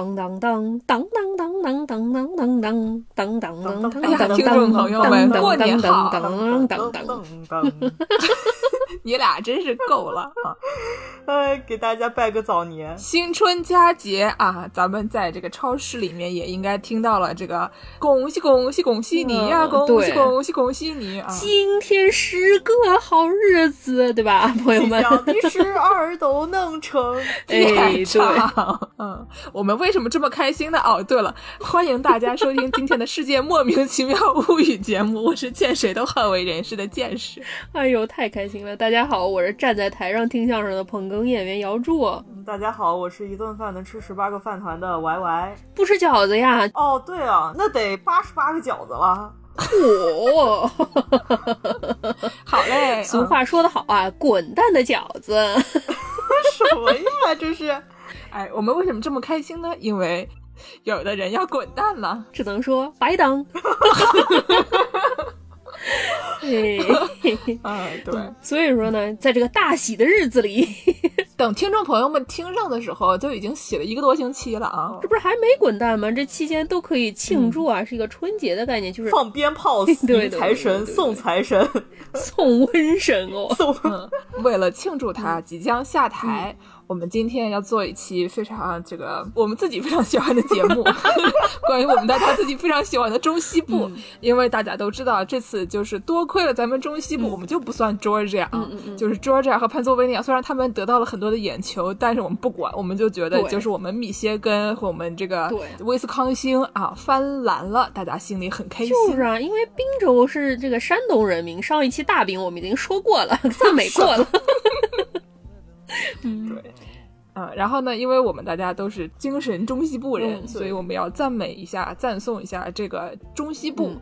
当当当当当当当当当当当当当当当。哎呀，听众朋友们，过年好！当当当当。你俩真是够了啊！哎，给大家拜个早年，新春佳节啊！咱们在这个超市里面也应该听到了这个“恭喜恭喜恭喜你呀，恭喜恭喜恭喜你啊！”今天是个好日子，对吧，朋友们？你十二都能成。哎，对，嗯，我们为什么这么开心呢？哦，对了，欢迎大家收听今天的世界莫名其妙物语节目，我是见谁都好为人师的见识。哎呦，太开心了！大家好，我是站在台上听相声的捧哏演员姚柱。大家好，我是一顿饭能吃十八个饭团的 Y Y。不吃饺子呀？哦，对啊，那得八十八个饺子了。嚯！好嘞，俗话说得好啊，滚蛋的饺子。什么呀？这是？哎，我们为什么这么开心呢？因为有的人要滚蛋了，只能说白等。嘿，啊，对，所以说呢，在这个大喜的日子里，等听众朋友们听上的时候，就已经喜了一个多星期了啊！这不是还没滚蛋吗？这期间都可以庆祝啊，是一个春节的概念，就是放鞭炮、迎财神、送财神、送瘟神哦。送，为了庆祝他即将下台。我们今天要做一期非常这个我们自己非常喜欢的节目，关于我们大家自己非常喜欢的中西部，因为大家都知道这次就是多亏了咱们中西部，我们就不算 Georgia，就是 Georgia 和潘索维尼亚，虽然他们得到了很多的眼球，但是我们不管，我们就觉得就是我们密歇根和我们这个威斯康星啊翻蓝了，大家心里很开心。就是啊，因为宾州是这个山东人民，上一期大饼我们已经说过了，赞美过了。嗯，对，嗯，然后呢，因为我们大家都是精神中西部人，所以我们要赞美一下、赞颂一下这个中西部，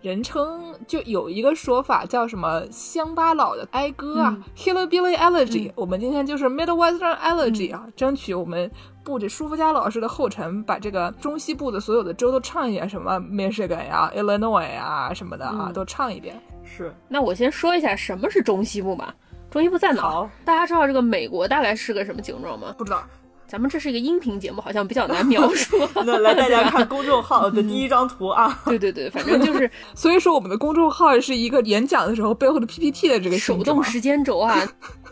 人称就有一个说法叫什么乡巴佬的哀歌啊，Hillbilly Elegy。我们今天就是 Midwestern Elegy 啊，争取我们步着舒肤佳老师的后尘，把这个中西部的所有的州都唱一遍，什么 Michigan 呀、Illinois 啊什么的啊，都唱一遍。是，那我先说一下什么是中西部吧。中西部在哪？大家知道这个美国大概是个什么形状吗？不知道。咱们这是一个音频节目，好像比较难描 述。那来大家看 公众号的第一张图啊。对对对，反正就是，所以说我们的公众号是一个演讲的时候背后的 PPT 的这个手动时间轴啊。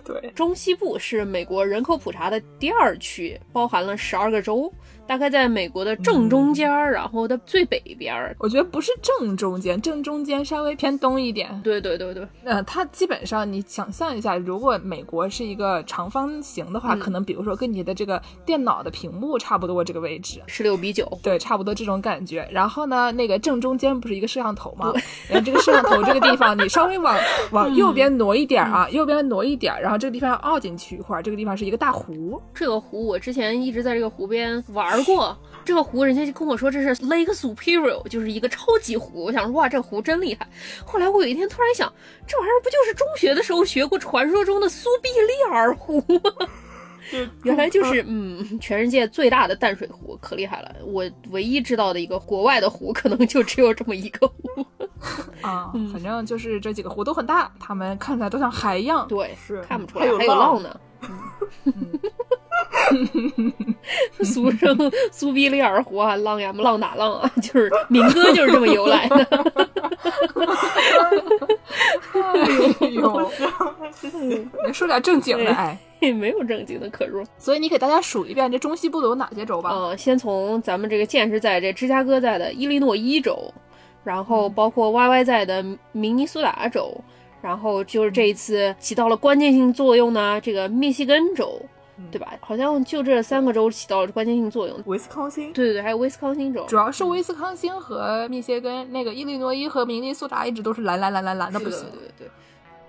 对，中西部是美国人口普查的第二区，包含了十二个州。大概在美国的正中间儿，然后的最北边儿。我觉得不是正中间，正中间稍微偏东一点。对对对对，呃，它基本上你想象一下，如果美国是一个长方形的话，可能比如说跟你的这个电脑的屏幕差不多这个位置，十六比九，对，差不多这种感觉。然后呢，那个正中间不是一个摄像头吗？然后这个摄像头这个地方，你稍微往 往右边挪一点啊，右边挪一点，然后这个地方要凹进去一块，这个地方是一个大湖。这个湖我之前一直在这个湖边玩。玩过这个湖，人家就跟我说这是 Lake Superior，就是一个超级湖。我想说哇，这湖真厉害。后来我有一天突然想，这玩意儿不就是中学的时候学过传说中的苏必利尔湖吗？原来就是嗯，全世界最大的淡水湖，可厉害了。我唯一知道的一个国外的湖，可能就只有这么一个湖啊。反正就是这几个湖都很大，它们看起来都像海一样。对，是看不出来还有浪呢。俗称苏比利尔湖啊，浪呀浪打浪啊，就是民歌就是这么由来的。哎呦，你说点正经的哎，没有正经的可说。所以你给大家数一遍这中西部的有哪些州吧。嗯，先从咱们这个剑是在这芝加哥在的伊利诺伊州，然后包括 Y Y 在的明尼苏达州。然后就是这一次起到了关键性作用呢，这个密西根州，对吧？好像就这三个州起到了关键性作用。威斯康星，对对对，还有威斯康星州，主要是威斯康星和密歇根，那个伊利诺伊和明尼苏达一直都是蓝蓝蓝蓝蓝的不行。对对对，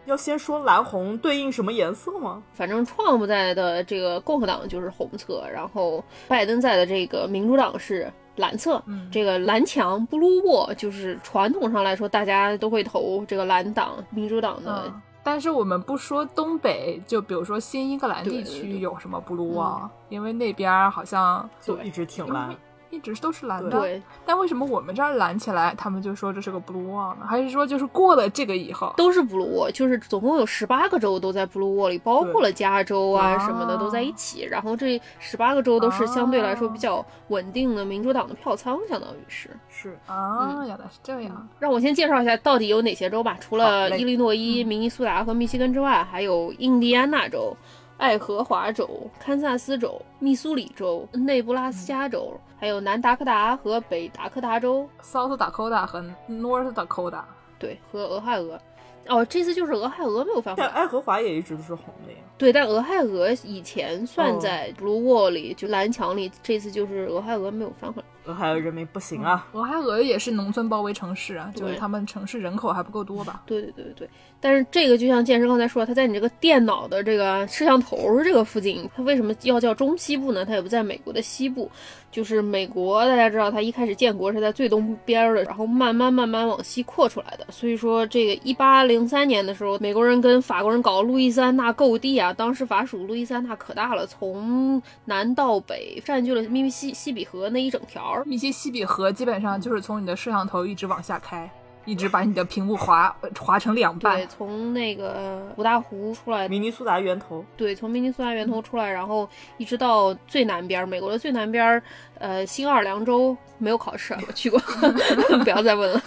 要先说蓝红对应什么颜色吗？反正创不在的这个共和党就是红色，然后拜登在的这个民主党是。蓝色，这个蓝墙 （blue wall） 就是传统上来说，大家都会投这个蓝党、民主党的。但是我们不说东北，就比如说新英格兰地区有什么 blue wall，因为那边好像就一直挺蓝。一直都是蓝的。对，但为什么我们这儿蓝起来，他们就说这是个 blue wall 呢？还是说就是过了这个以后，都是 blue wall，就是总共有十八个州都在 blue wall 里，包括了加州啊什么的都在一起。然后这十八个州都是相对来说比较稳定的民主党的票仓，相当于是。是啊，原来是这样。让我先介绍一下到底有哪些州吧。除了伊利诺伊、明尼苏达和密西根之外，还有印第安纳州、爱荷华州、堪萨斯州、密苏里州、内布拉斯加州，还有南达科达和北达科达州，South Dakota 和 North Dakota，对，和俄亥俄。哦，这次就是俄亥俄没有翻回来。但爱荷华也一直都是红的呀。对，但俄亥俄以前算哦在 Blue Wall 里，就蓝墙里，这次就是俄亥俄没有翻回来。俄亥俄人民不行啊，俄亥俄也是农村包围城市啊，就是他们城市人口还不够多吧？对对对对，但是这个就像健身刚才说，它在你这个电脑的这个摄像头这个附近，它为什么要叫中西部呢？它也不在美国的西部，就是美国大家知道，它一开始建国是在最东边儿的，然后慢慢慢慢往西扩出来的。所以说，这个一八零三年的时候，美国人跟法国人搞路易斯安那购地啊，当时法属路易斯安那可大了，从南到北占据了密密西西比河那一整条儿。密西西比河基本上就是从你的摄像头一直往下开，一直把你的屏幕划呃划成两半对，。从那个五大湖出来明尼苏达源头，对，从明尼苏达源头出来，然后一直到最南边儿，美国的最南边儿，呃，新奥尔良州没有考试啊，我去过，不要再问了，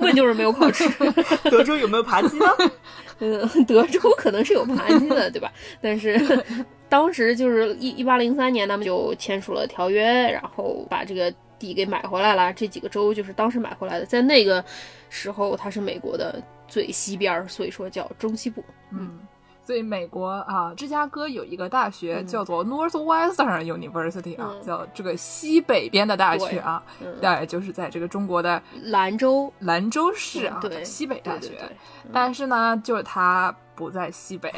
问就是没有考试。德州有没有扒鸡呢？嗯，德州可能是有扒鸡的，对吧？但是当时就是一一八零三年，他们就签署了条约，然后把这个地给买回来了。这几个州就是当时买回来的，在那个时候它是美国的最西边儿，所以说叫中西部。嗯，所以美国啊，芝加哥有一个大学叫做 Northwestern University 啊，嗯叫这个西北边的大学啊，嗯，对，就是在这个中国的兰州兰州市啊，嗯对西北大学。对对对但是呢，就是它不在西北，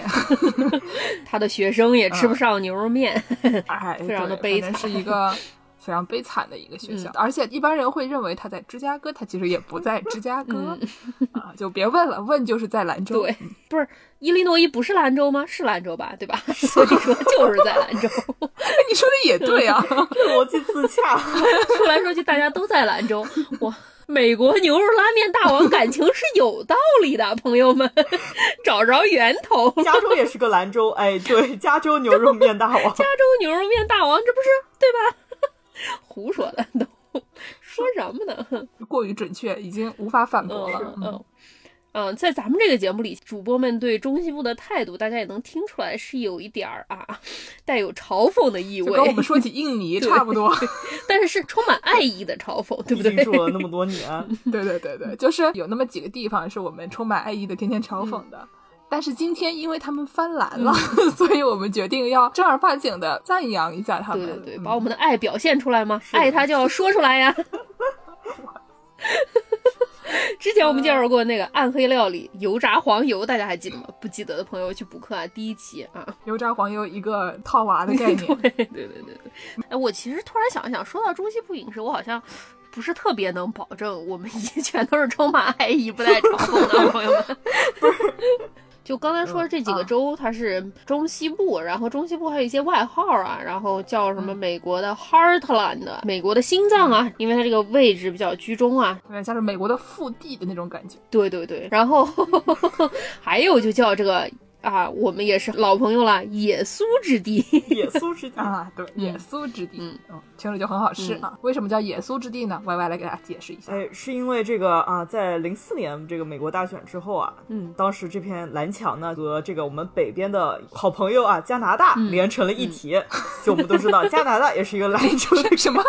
他的学生也吃不上牛肉面。哎，非常的悲惨是一个非常悲惨的一个学校。嗯而且一般人会认为他在芝加哥，他其实也不在芝加哥、嗯 啊，就别问了，问就是在兰州。对，不是伊利诺伊不是兰州吗？是兰州吧，对吧？所以说就是在兰州。你说的也对啊，逻辑自洽。说来说去，大家都在兰州。我美国牛肉拉面大王感情是有道理的，朋友们，找着源头。加州也是个兰州，哎，对，加州牛肉面大王。加州牛肉面大王，这不是对吧？胡说的都说什么呢？过于准确，已经无法反驳了。嗯嗯嗯，在咱们这个节目里，主播们对中西部的态度，大家也能听出来是有一点儿啊，带有嘲讽的意味跟我们，说起印尼差不多。但是是充满爱意的嘲讽，对不对？住了那么多年，对对对对，就是有那么几个地方是我们充满爱意的，天天嘲讽的。但是今天因为他们翻蓝了，所以我们决定要正儿八经的赞扬一下他们。对对对，嗯把我们的爱表现出来吗？爱他就要说出来呀。之前我们介绍过那个暗黑料理油炸黄油，大家还记得吗？不记得的朋友去补课啊，第一期啊。油炸黄油一个套娃的概念。对对对对对。哎，我其实突然想一想，说到中西部饮食，我好像不是特别能保证我们一全都是充满爱意、不带嘲讽的朋友们。就刚才说的这几个州，它是中西部，然后中西部还有一些外号啊，然后叫什么美国的 Heartland，美国的心脏啊，因为它这个位置比较居中啊。对，像是美国的腹地的那种感觉。对对对，然后 还有就叫这个啊，我们也是老朋友了，野酥之地。野酥之地。啊，对，野酥之地，嗯嗯，听着就很好吃啊。为什么叫野酥之地呢？Y Y 来给大家解释一下。哎，是因为这个啊，在零四年这个美国大选之后啊，嗯，当时这片蓝墙呢和这个我们北边的好朋友啊加拿大嗯连成了一体。就我们都知道，加拿大也是一个蓝州的，什么？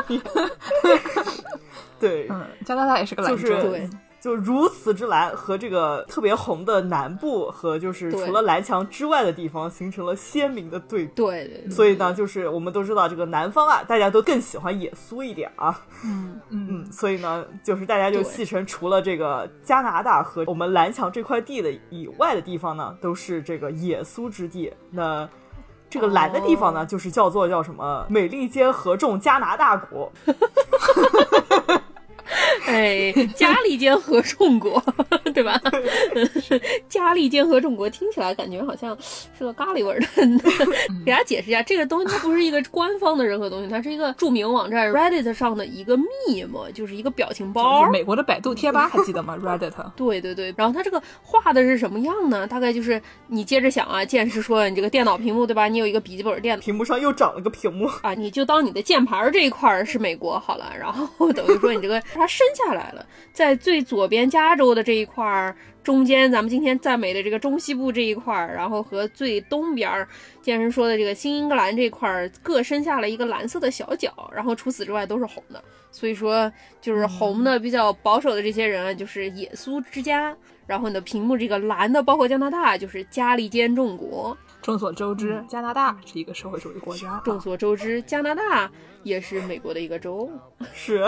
对，嗯，加拿大也是个蓝州。就是对就如此之蓝，和这个特别红的南部和就是除了蓝墙之外的地方形成了鲜明的对比。对对对，所以呢，就是我们都知道这个南方啊，大家都更喜欢野苏一点啊，嗯嗯嗯，所以呢，就是大家就戏称，除了这个加拿大和我们蓝墙这块地的以外的地方呢，都是这个野苏之地。那这个蓝的地方呢，哦就是叫做叫什么美利坚合众加拿大国。哎哎，嘉利坚合众国，对吧？嘉利坚合众国听起来感觉好像是个咖喱味儿的。给大家解释一下，这个东西它不是一个官方的任何东西，它是一个著名网站 Reddit 上的一个 meme，就是一个表情包。美国的百度贴吧 还记得吗？Reddit。对对对，然后它这个画的是什么样呢？大概就是你接着想啊，剑师说你这个电脑屏幕对吧？你有一个笔记本电脑，屏幕上又长了个屏幕啊，你就当你的键盘这一块是美国好了，然后等于说你这个它伸下来了，在最左边加州的这一块儿。中间咱们今天赞美的这个中西部这一块儿，然后和最东边儿健身说的这个新英格兰这块儿各伸下了一个蓝色的小角，然后除此之外都是红的。所以说就是红的比较保守的这些人就是野苏之家，然后你的屏幕这个蓝的包括加拿大就是加利坚众国。众所周知，加拿大是一个社会主义国家。众所周知，加拿大也是美国的一个州。是，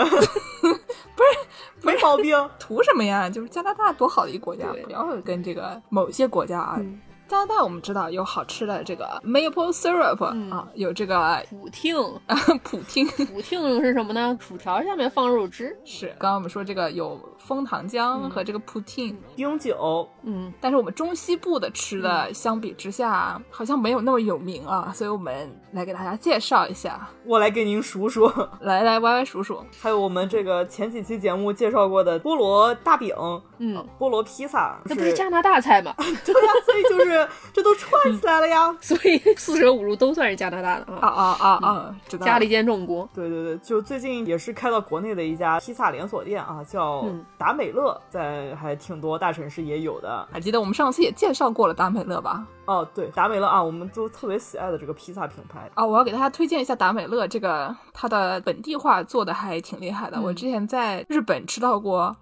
不是没毛病。图什么呀？就是加拿大多好的一个国家，不要跟这个某些国家啊。加拿大我们知道有好吃的这个 maple syrup 啊，有这个普汀啊，普汀。普汀是什么呢？薯条下面放肉汁。是，刚刚我们说这个有。枫糖浆和这个 poutine 冰酒，嗯，但是我们中西部的吃的相比之下，好像没有那么有名啊，所以我们来给大家介绍一下。我来给您数数，来来歪歪数数。还有我们这个前几期节目介绍过的菠萝大饼，嗯，菠萝披萨，这不是加拿大菜吗？对呀，所以就是 这都串起来了呀。所以四舍五入都算是加拿大的啊啊啊啊！知道。家里间众锅。对对对，就最近也是开到国内的一家披萨连锁店啊，叫。达美乐在还挺多大城市也有的，还记得我们上次也介绍过了达美乐吧？哦，对，达美乐啊，我们都特别喜爱的这个披萨品牌啊，我要给大家推荐一下达美乐，这个它的本地化做的还挺厉害的。我之前在日本吃到过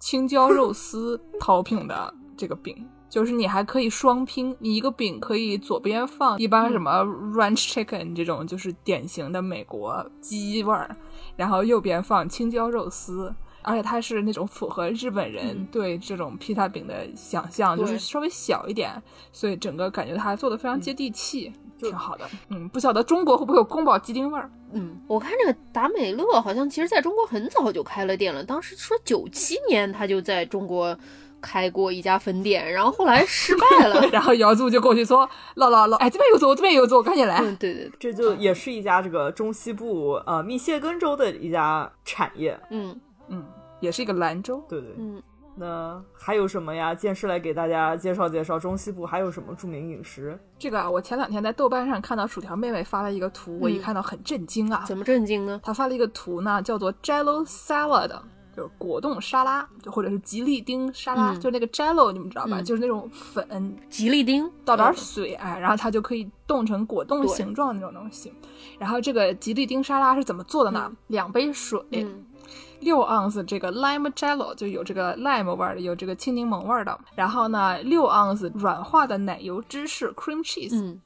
青椒肉丝 topping 的这个饼，就是你还可以双拼，你一个饼可以左边放一般什么 ranch chicken 这种就是典型的美国鸡味儿，然后右边放青椒肉丝。而且它是那种符合日本人对这种披萨饼的想象，就是稍微小一点，所以整个感觉它做的非常接地气，挺好的。嗯，不晓得中国会不会有宫保鸡丁味儿？嗯，我看这个达美乐好像其实在中国很早就开了店了，当时说九七年他就在中国开过一家分店，然后后来失败了，然后姚柱就过去说：“老老老，哎，这边有座，这边有座，赶紧来。”对对对，这就也是一家这个中西部呃密歇根州的一家产业。嗯。嗯，也是一个兰州，对对，嗯，那还有什么呀？剑师来给大家介绍介绍中西部还有什么著名饮食？这个啊，我前两天在豆瓣上看到薯条妹妹发了一个图，我一看到很震惊啊！怎么震惊呢？她发了一个图呢，叫做 Jello Salad，就是果冻沙拉，就或者是吉利丁沙拉，就那个 Jello，你们知道吧？就是那种粉，吉利丁倒点水，哎，然后它就可以冻成果冻形状那种东西。然后这个吉利丁沙拉是怎么做的呢？两杯水。六盎司这个 lime jello 就有这个 lime 味儿的，有这个青柠檬味儿的。然后呢，六盎司软化的奶油芝士 cream cheese，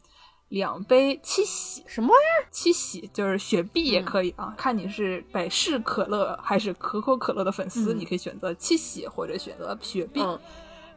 两杯七喜什么玩意儿？七喜就是雪碧也可以啊，看你是百事可乐还是可口可乐的粉丝，你可以选择七喜或者选择雪碧。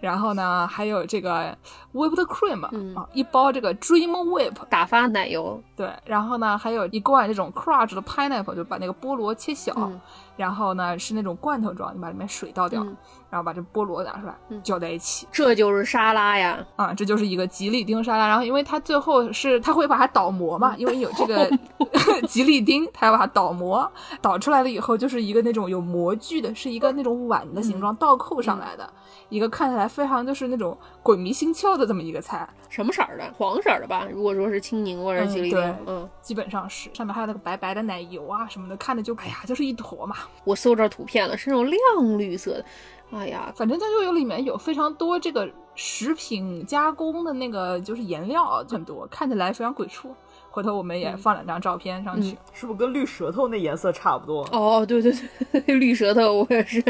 然后呢，还有这个 whipped cream 啊，一包这个 dream whip 打发奶油。对，然后呢，还有一罐这种 crushed 的 pineapple，就把那个菠萝切小。然后呢，是那种罐头装，你把里面水倒掉，然后把这菠萝拿出来搅在一起，这就是沙拉呀！啊，这就是一个吉利丁沙拉。然后，因为它最后是它会把它倒模嘛，因为有这个 吉利丁，它要把它倒模，倒出来了以后就是一个那种有模具的，是一个那种碗的形状倒扣上来的。一个看起来非常就是那种鬼迷心窍的这么一个菜，什么色儿的？黄色的吧？如果说是青柠或者吉利丁，嗯，基本上是。上面还有那个白白的奶油啊什么的，看着就哎呀，就是一坨嘛。我搜着图片了，是那种亮绿色的。哎呀，反正它就有里面有非常多这个食品加工的那个就是颜料很多，看起来非常鬼畜。回头我们也放两张照片上去，是不是跟绿舌头那颜色差不多？哦，对对对，绿舌头我也是，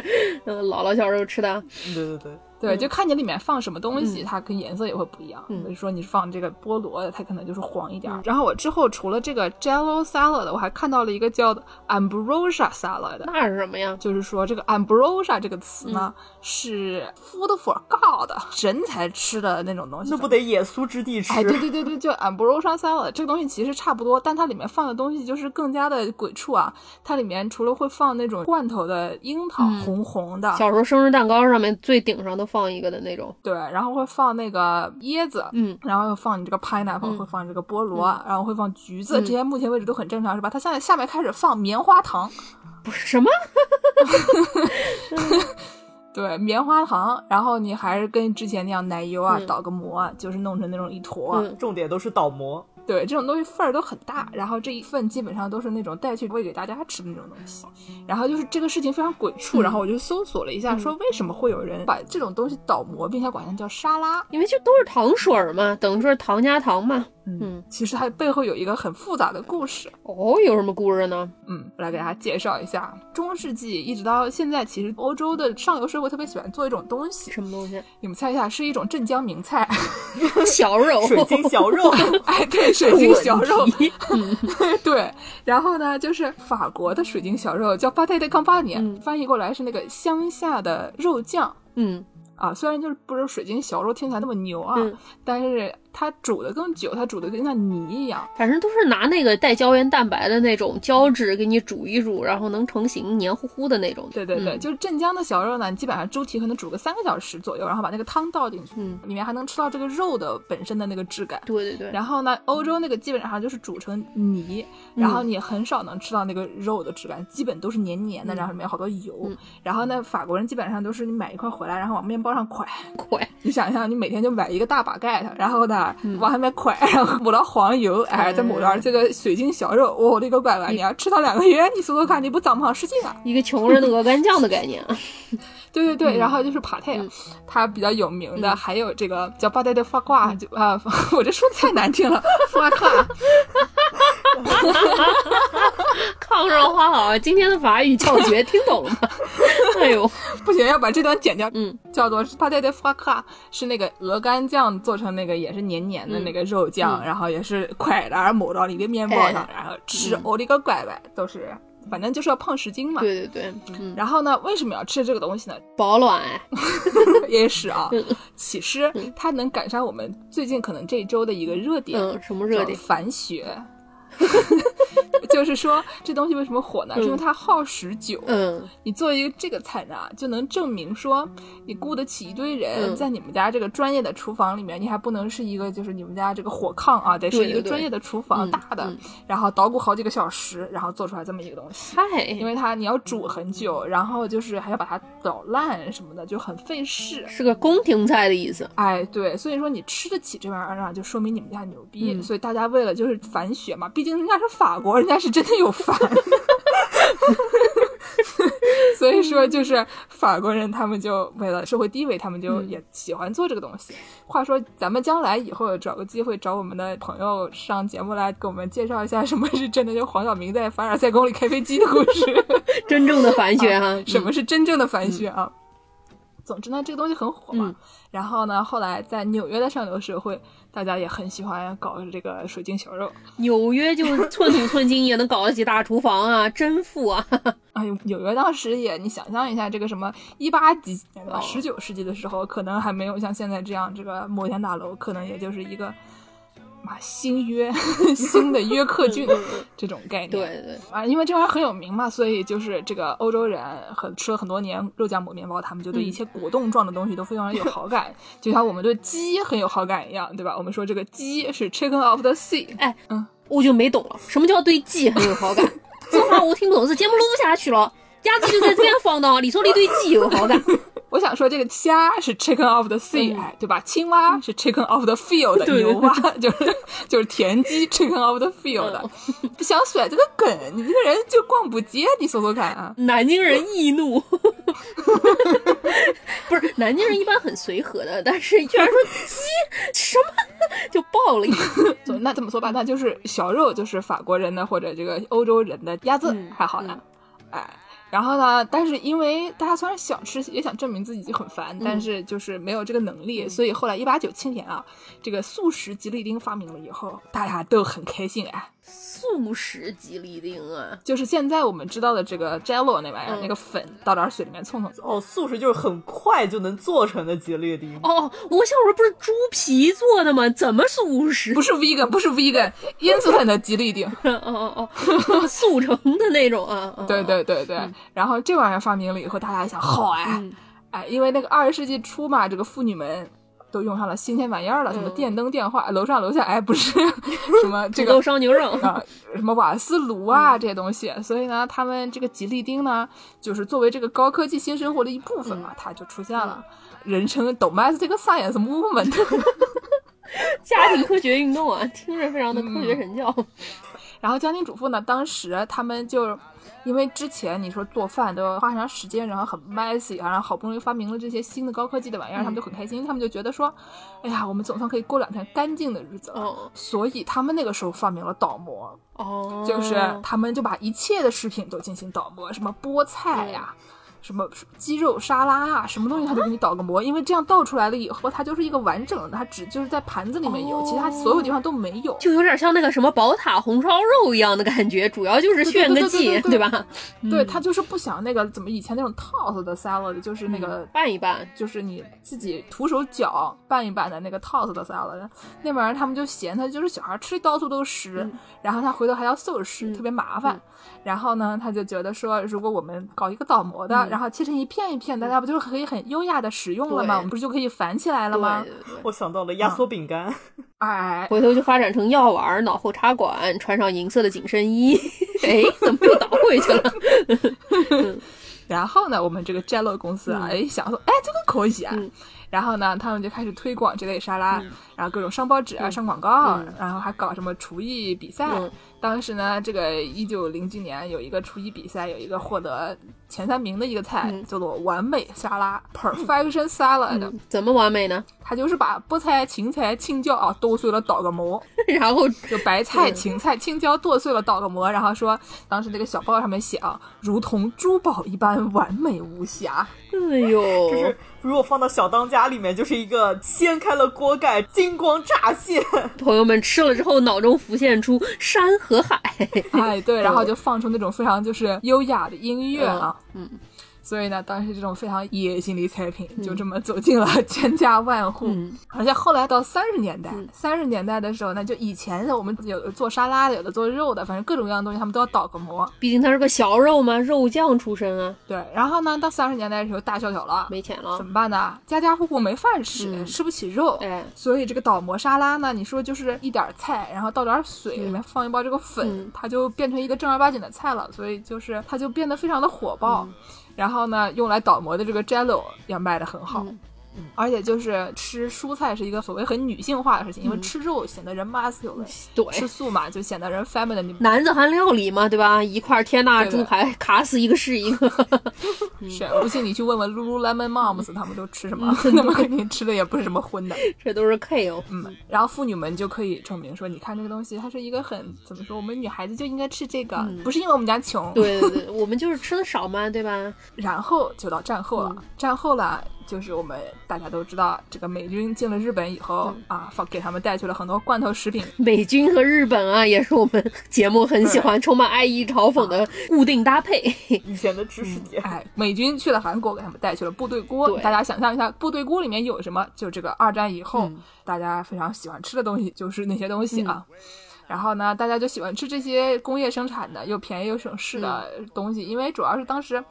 嗯，姥姥小时候吃的。对对对，对，嗯就看你里面放什么东西，嗯它跟颜色也会不一样。嗯比如说你放这个菠萝的，它可能就是黄一点儿。然后我之后除了这个 Jello salad，我还看到了一个叫 Ambrosia salad。那是什么呀？就是说，这个 ambrosia 这个词呢，嗯是 food for God 神才吃的那种东西。那不得耶稣之地吃？哎，对对对对，就 ambrosia salad 这个东西其实差不多，但它里面放的东西就是更加的鬼畜啊！它里面除了会放那种罐头的樱桃，嗯红红的，小时候生日蛋糕上面最顶上都放一个的那种。对，然后会放那个椰子，嗯，然后又放你这个 pineapple，、嗯会放这个菠萝，然后会放橘子，嗯这些目前为止都很正常，是吧？它现在下面开始放棉花糖，不是什么？对，棉花糖，然后你还是跟之前那样奶油啊、嗯倒个膜啊，就是弄成那种一坨、重点都是倒模。对，这种东西份儿都很大，然后这一份基本上都是那种带去喂给大家吃的那种东西。然后就是这个事情非常鬼畜，嗯然后我就搜索了一下，说为什么会有人把这种东西倒模，并且管它叫沙拉？因为就都是糖水儿嘛，等于说是糖加糖嘛。嗯其实它背后有一个很复杂的故事。哦，有什么故事呢？嗯，我来给大家介绍一下，中世纪一直到现在，其实欧洲的上流社会特别喜欢做一种东西，什么东西？你们猜一下，是一种镇江名菜。小肉。水晶小肉，哎，对，水晶小肉，嗯对。然后呢，就是法国的水晶小肉叫 pâté de campagne，、嗯翻译过来是那个乡下的肉酱嗯啊。虽然就是不是水晶小肉听起来那么牛啊，嗯但是它煮的更久，它煮的更像泥一样。反正都是拿那个带胶原蛋白的那种胶质给你煮一煮，然后能成型，黏糊糊的那种。对对对，嗯就是镇江的小肉呢，基本上猪蹄可能煮个三个小时左右，然后把那个汤倒进去，嗯，里面还能吃到这个肉的本身的那个质感。对对对。然后呢，欧洲那个基本上就是煮成泥，然后你很少能吃到那个肉的质感，基本都是黏黏的，嗯然后里面有好多油。嗯然后呢，法国人基本上都是你买一块回来，然后往面包上蒯。快，你想象，你每天就买一个大把盖它，然后呢、嗯往上面快，然 后抹到黄油，哎，再抹点这个水晶小肉，我、的个乖乖，你要吃它两个月，你说说看，你不长胖十斤啊？一个穷人的鹅肝酱的概念啊。对对对，嗯然后就是帕泰，嗯它比较有名的、嗯还有这个叫巴代的发挂，就啊，我这说的太难听了，发挂。抗上花好，今天的法语教学听懂了吗？哎呦，不行，要把这段剪掉。嗯，叫做帕泰的法卡，是那个鹅肝酱做成那个也是黏黏的那个肉酱，嗯然后也是快的，然后抹到你的面包上，然后吃，嗯我的个乖乖，都是，反正就是要胖十斤嘛。对对对，嗯，然后呢，为什么要吃这个东西呢？保暖哎，也是啊嗯，其实它能赶上我们最近可能这一周的一个热点，嗯，什么热叫点？反血。就是说，这东西为什么火呢？是因为它耗时久。嗯你做一个这个菜呢，就能证明说你雇得起一堆人，嗯在你们家这个专业的厨房里面，你还不能是一个就是你们家这个火炕啊，得是一个专业的厨房，嗯大的，嗯然后捣鼓好几个小时，然后做出来这么一个东西。嗨，因为它你要煮很久，然后就是还要把它捣烂什么的，就很费事。是个宫廷菜的意思。哎，对，所以说你吃得起这玩意儿啊，就说明你们家牛逼。嗯所以大家为了就是反血嘛，毕竟人家是法国，人家是真的有反。所以说，就是法国人他们就为了社会地位，他们就嗯也喜欢做这个东西。话说，咱们将来以后找个机会找我们的朋友上节目来给我们介绍一下什么是真的，就黄晓明在凡尔赛宫里开飞机的故事。真正的反血哈，什么是真正的反血啊？总之呢，这个东西很火嘛。嗯然后呢，后来在纽约的上流社会，大家也很喜欢搞这个水晶球肉。纽约就寸土寸金也能搞得起大厨房啊，真富啊！哎呦，纽约当时也，你想象一下，这个什么一八几十九世纪的时候，可能还没有像现在这样这个摩天大楼，可能也就是一个妈新约新的约克郡 这种概念。对对，啊，因为这玩意儿很有名嘛，所以就是这个欧洲人很吃了很多年肉夹馍面包，他们就对嗯一切果冻状的东西都非常有好感，就像我们对鸡很有好感一样，对吧？我们说这个鸡是 chicken of the sea，哎，嗯，我就没懂了，什么叫对鸡很有好感？这话我听不懂，这节目录不下去了。鸭子就在这边放的，你说你对鸡有好感？我想说这个虾是 chicken of the sea，、嗯哎，对吧？青蛙是 chicken of the field，对对牛蛙 就是就是田鸡 chicken of the field，、嗯不想甩这个梗，你这个人就逛不街，你说说看啊。南京人易怒，不是南京人一般很随和的，但是居然说鸡什么 就爆了一个。总那这么说吧，那就是小肉就是法国人的或者这个欧洲人的鸭子嗯还好呢，嗯哎。然后呢，但是因为大家虽然想吃，也想证明自己很烦，嗯但是就是没有这个能力，所以后来一八九七年啊，这个素食吉利丁发明了以后，大家都很开心哎。速食吉利丁啊，就是现在我们知道的这个 Jello 那玩意儿，嗯那个粉倒点水里面蹭蹭。哦，素食就是很快就能做成的吉利丁。哦，我小时候不是猪皮做的吗？怎么速食？不是 vegan，不是 vegan，instant 的吉利丁。哦 哦哦，速成的那种啊。啊对，对对对，然后这玩意儿发明了以后，大家一想，好哎，嗯哎，因为那个二十世纪初嘛，这个妇女们都用上了新鲜玩意儿了，什么嗯电灯、电话，楼上楼下，哎，不是 什么这个烧牛肉。啊，什么瓦斯炉啊这些东西，所以呢，他们这个吉利丁呢，就是作为这个高科技新生活的一部分嘛，它就出现了，人称 domestic science movement。家庭科学运动啊，听着非常的科学神教。然后家庭主妇呢，当时他们就因为之前你说做饭都要花很长时间，然后很 messy，然后好不容易发明了这些新的高科技的玩意儿，他们就很开心，他们就觉得说，哎呀，我们总算可以过两天干净的日子了。哦。所以他们那个时候发明了倒模，哦，就是他们就把一切的食品都进行倒模，什么菠菜呀、什么鸡肉沙拉啊，什么东西他都给你倒个模，因为这样倒出来了以后，它就是一个完整的，它只就是在盘子里面有，哦。其他所有地方都没有。就有点像那个什么宝塔红烧肉一样的感觉，主要就是炫个技，对吧？对他就是不想那个怎么以前那种 toss 的 salad，就是那个、拌一拌，就是你自己徒手搅拌一拌的那个 toss 的 salad，那玩意儿他们就嫌他就是小孩吃到处都是，然后他回头还要收拾，嗯。特别麻烦。然后呢，他就觉得说，如果我们搞一个倒模的，然后切成一片一片的，那不就是可以很优雅的使用了吗？我们不是就可以反起来了吗对？对对。我想到了压缩饼干，哎，回头就发展成药丸、脑后插管，穿上银色的紧身衣，哎，怎么又倒回去了？然后呢，我们这个 Jello 公司啊，哎、想说，哎，这个可以啊。嗯然后呢，他们就开始推广这类沙拉，然后各种上报纸啊、上广告，嗯然后还搞什么厨艺比赛。当时呢，这个一九零几年有一个厨艺比赛，有一个获得前三名的一个菜、嗯叫做完美沙拉 （Perfection Salad），、嗯怎么完美呢？它就是把菠菜、芹菜、青椒啊剁碎了捣个磨，然后就白菜、嗯芹菜、青椒剁碎了捣个磨，然后说当时那个小报上面写啊，如同珠宝一般完美无瑕。哎呦，就是如果放到小当家里面，就是一个掀开了锅盖，金光乍现。朋友们吃了之后，脑中浮现出山和海。哎，对，然后就放出那种非常就是优雅的音乐啊，嗯，嗯。所以呢，当时这种非常野性的菜品就这么走进了千家万户。嗯而且后来到三十年代，三十年代的时候呢，就以前我们有的做沙拉的，有的做肉的，反正各种各样的东西他们都要倒个模。毕竟他是个小肉嘛，肉酱出身啊，对，然后呢，到三十年代的时候大萧条了，没钱了怎。么办呢？家家户户没饭吃，嗯吃不起肉，哎，所以这个倒模沙拉呢，你说就是一点菜，然后倒点水，里面放一包这个粉，嗯它就变成一个正儿八经的菜了。所以就是它就变得非常的火爆。然后呢，用来倒模的这个 Jello 也卖的很好。而且就是吃蔬菜是一个所谓很女性化的事情，因为吃肉显得人 masculine，、吃素嘛就显得人 feminine。男子汉料理嘛，对吧？一块天呐猪排卡死一个是一个。是，不信你去问问 Lululemon Moms，他们都吃什么？嗯 他们肯定吃的也不是什么荤的。这都是 kale。嗯，然后妇女们就可以证明说，你看这个东西，它是一个很怎么说，我们女孩子就应该吃这个，不是因为我们家穷。嗯对对对，我们就是吃的少嘛，对吧？然后就到战后了，嗯战后了，就是我们大家都知道，这个美军进了日本以后、嗯啊，放给他们带去了很多罐头食品。美军和日本啊，也是我们 节目很喜欢、充满爱意嘲讽的固定搭配。以前的知识点，哎，美军去了韩国，给他们带去了部队锅。大家想象一下，部队锅里面有什么？就这个二战以后、嗯大家非常喜欢吃的东西，就是那些东西啊。然后呢，大家就喜欢吃这些工业生产的又便宜又省事的东西，因为主要是当时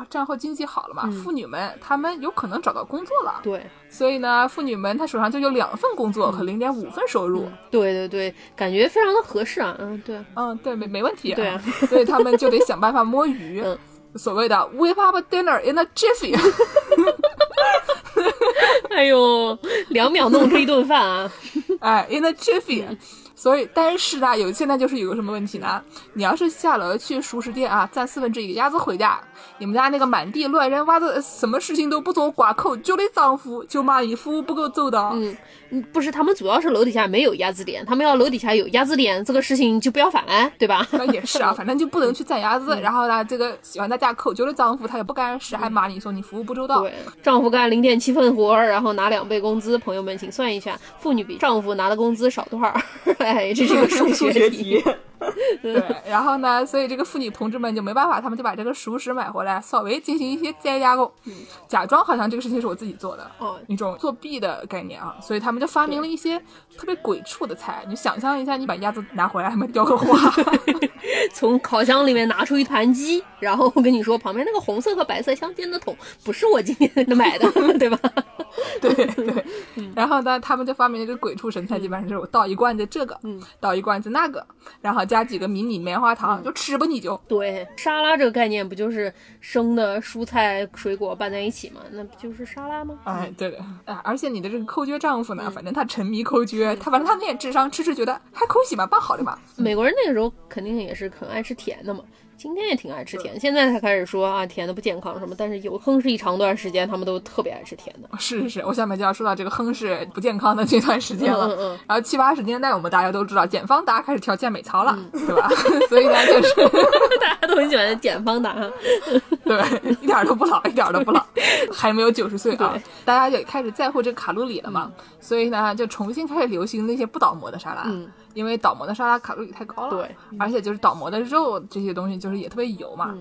啊战后经济好了嘛，嗯妇女们她们有可能找到工作了，对，所以呢，妇女们她手上就有两份工作和零点五份收入。对对对，感觉非常的合适啊。嗯，对，嗯，对，没没问题、对啊所以他们就得想办法摸鱼。嗯所谓的 whip up dinner in a jiffy，哎呦，两秒弄出一顿饭啊！哎，in a jiffy。所以，但是呢，有现在就是有个什么问题呢？你要是下楼去熟食店啊，占四分之一个鸭子回家，你们家那个满地乱扔挖的，什么事情都不做，挂扣就得丈夫就骂你服务不够周到。嗯不是，他们主要是楼底下没有鸭子点，他们要楼底下有鸭子点，这个事情就不要反了，对吧？那 也是啊，反正就不能去占鸭子。然后呢，这个喜欢在家口酒的丈夫，他也不干事，还骂你说你服务不周到。对，丈夫干零点七份活儿，然后拿两倍工资。朋友们，请算一下，妇女比丈夫拿的工资少多少？哎，这是个数数学题。对，然后呢，所以这个妇女同志们就没办法，他们就把这个熟食买回来，稍微进行一些再加工，假装好像这个事情是我自己做的，哦，一种作弊的概念啊。所以他们就发明了一些特别鬼畜的菜。你想象一下，你把鸭子拿回来，还没雕个花，从烤箱里面拿出一盘鸡，然后我跟你说，旁边那个红色和白色相间的桶不是我今天买的，对吧？对对。然后呢，他们就发明了这个鬼畜神菜，基本上就是我倒一罐子这个，嗯，倒一罐子那个，然后加几个迷你棉花糖，就吃吧你就。对，沙拉这个概念不就是生的蔬菜水果拌在一起吗？那不就是沙拉吗？哎，对的，啊，而且你的这个抠脚丈夫呢，反正他沉迷抠脚，他反正他那点智商，吃吃觉得还抠喜嘛，办好的嘛。美国人那个时候肯定也是很爱吃甜的嘛。今天也挺爱吃甜，现在才开始说啊甜的不健康什么，但是有哼是一长段时间他们都特别爱吃甜的。是是是，我下面就要说到这个哼是不健康的这段时间了。嗯嗯。然后七八十年代我们大家都知道，简方达开始跳健美操了，对吧？所以呢，就是 大家都很喜欢简方达，对，一点都不老，一点都不老，还没有九十岁啊。大家也开始在乎这个卡路里了嘛，所以呢，就重新开始流行那些不倒模的沙拉。嗯。因为倒模的沙拉卡路里太高了，对，而且就是倒模的肉这些东西就是也特别油嘛，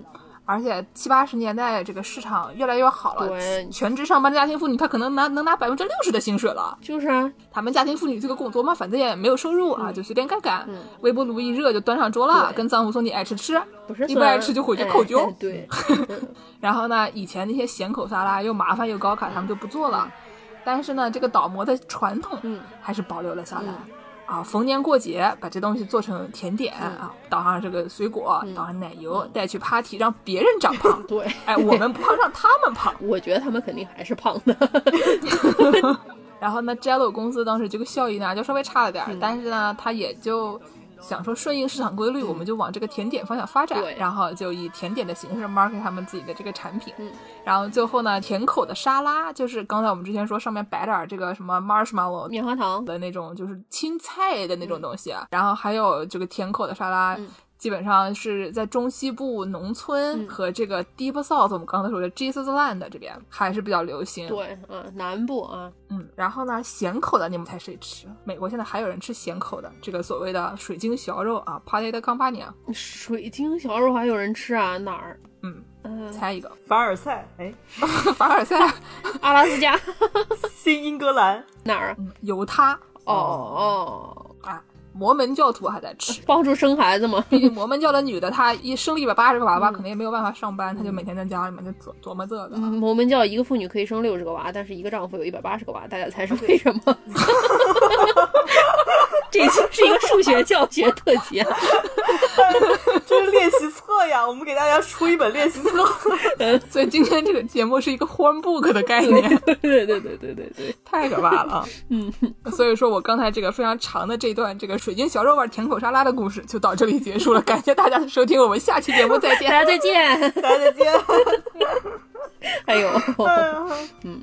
而且七八十年代这个市场越来越好了，对，全职上班的家庭妇女她可能拿能拿百分之六十的薪水了，就是啊，他们家庭妇女这个工作嘛，反正也没有收入啊，就随便干干，微波炉一热就端上桌了，跟丈夫说你爱吃吃，不是你不爱吃就回去扣酒，对，然后呢，以前那些咸口沙拉又麻烦又高卡，他们就不做了，但是呢，这个倒模的传统还是保留了下来。啊，逢年过节把这东西做成甜点啊，倒上这个水果，倒上奶油，带去 party，让别人长胖。对，哎，我们不胖，让他们胖。我觉得他们肯定还是胖的。然后呢，Jello 公司当时这个效益呢就稍微差了点，但是呢，它也就。想说顺应市场规律，我们就往这个甜点方向发展，然后就以甜点的形式 market 他们自己的这个产品。嗯，然后最后呢，甜口的沙拉就是刚才我们之前说上面摆点这个什么 marshmallow 棉花糖。的那种，就是青菜的那种东西，然后还有这个甜口的沙拉。基本上是在中西部农村和这个 Deep South，我们刚才说的 Jesus Land 这边还是比较流行。对，嗯，南部啊，嗯，然后呢，咸口的你们猜谁吃？美国现在还有人吃咸口的，这个所谓的水晶小肉啊 p a r t y 的 Company。水晶小肉还有人吃啊？哪儿？嗯，猜一个，凡尔赛，哎，凡尔赛，阿拉斯加，新英格兰，哪儿？犹他。哦哦啊。摩门教徒还在吃，帮助生孩子吗？毕竟摩门教的女的，她一生了一百八十个娃娃，可能也没有办法上班，她就每天在家里面就琢琢磨这个。摩门教一个妇女可以生六十个娃，但是一个丈夫有一百八十个娃，大家猜是为什么？这期是一个数学教学特辑，这是练习册呀！我们给大家出一本练习册。所以今天这个节目是一个 horn book 的概念。对对对对对对，太可怕了。嗯，所以说我刚才这个非常长的这段这个水晶小肉味甜口沙拉的故事就到这里结束了。感谢大家的收听，我们下期节目再见。大家再见，大家再见。还有，嗯，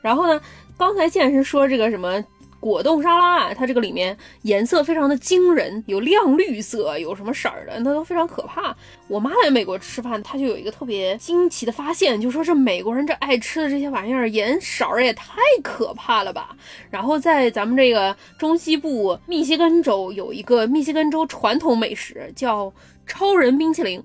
然后呢？刚才健是说这个什么？果冻沙拉，它这个里面颜色非常的惊人，有亮绿色，有什么色儿的，那都非常可怕。我妈来美国吃饭，她就有一个特别惊奇的发现，就说这美国人这爱吃的这些玩意儿，颜色也太可怕了吧。然后在咱们这个中西部密西根州有一个密西根州传统美食，叫超人冰淇淋。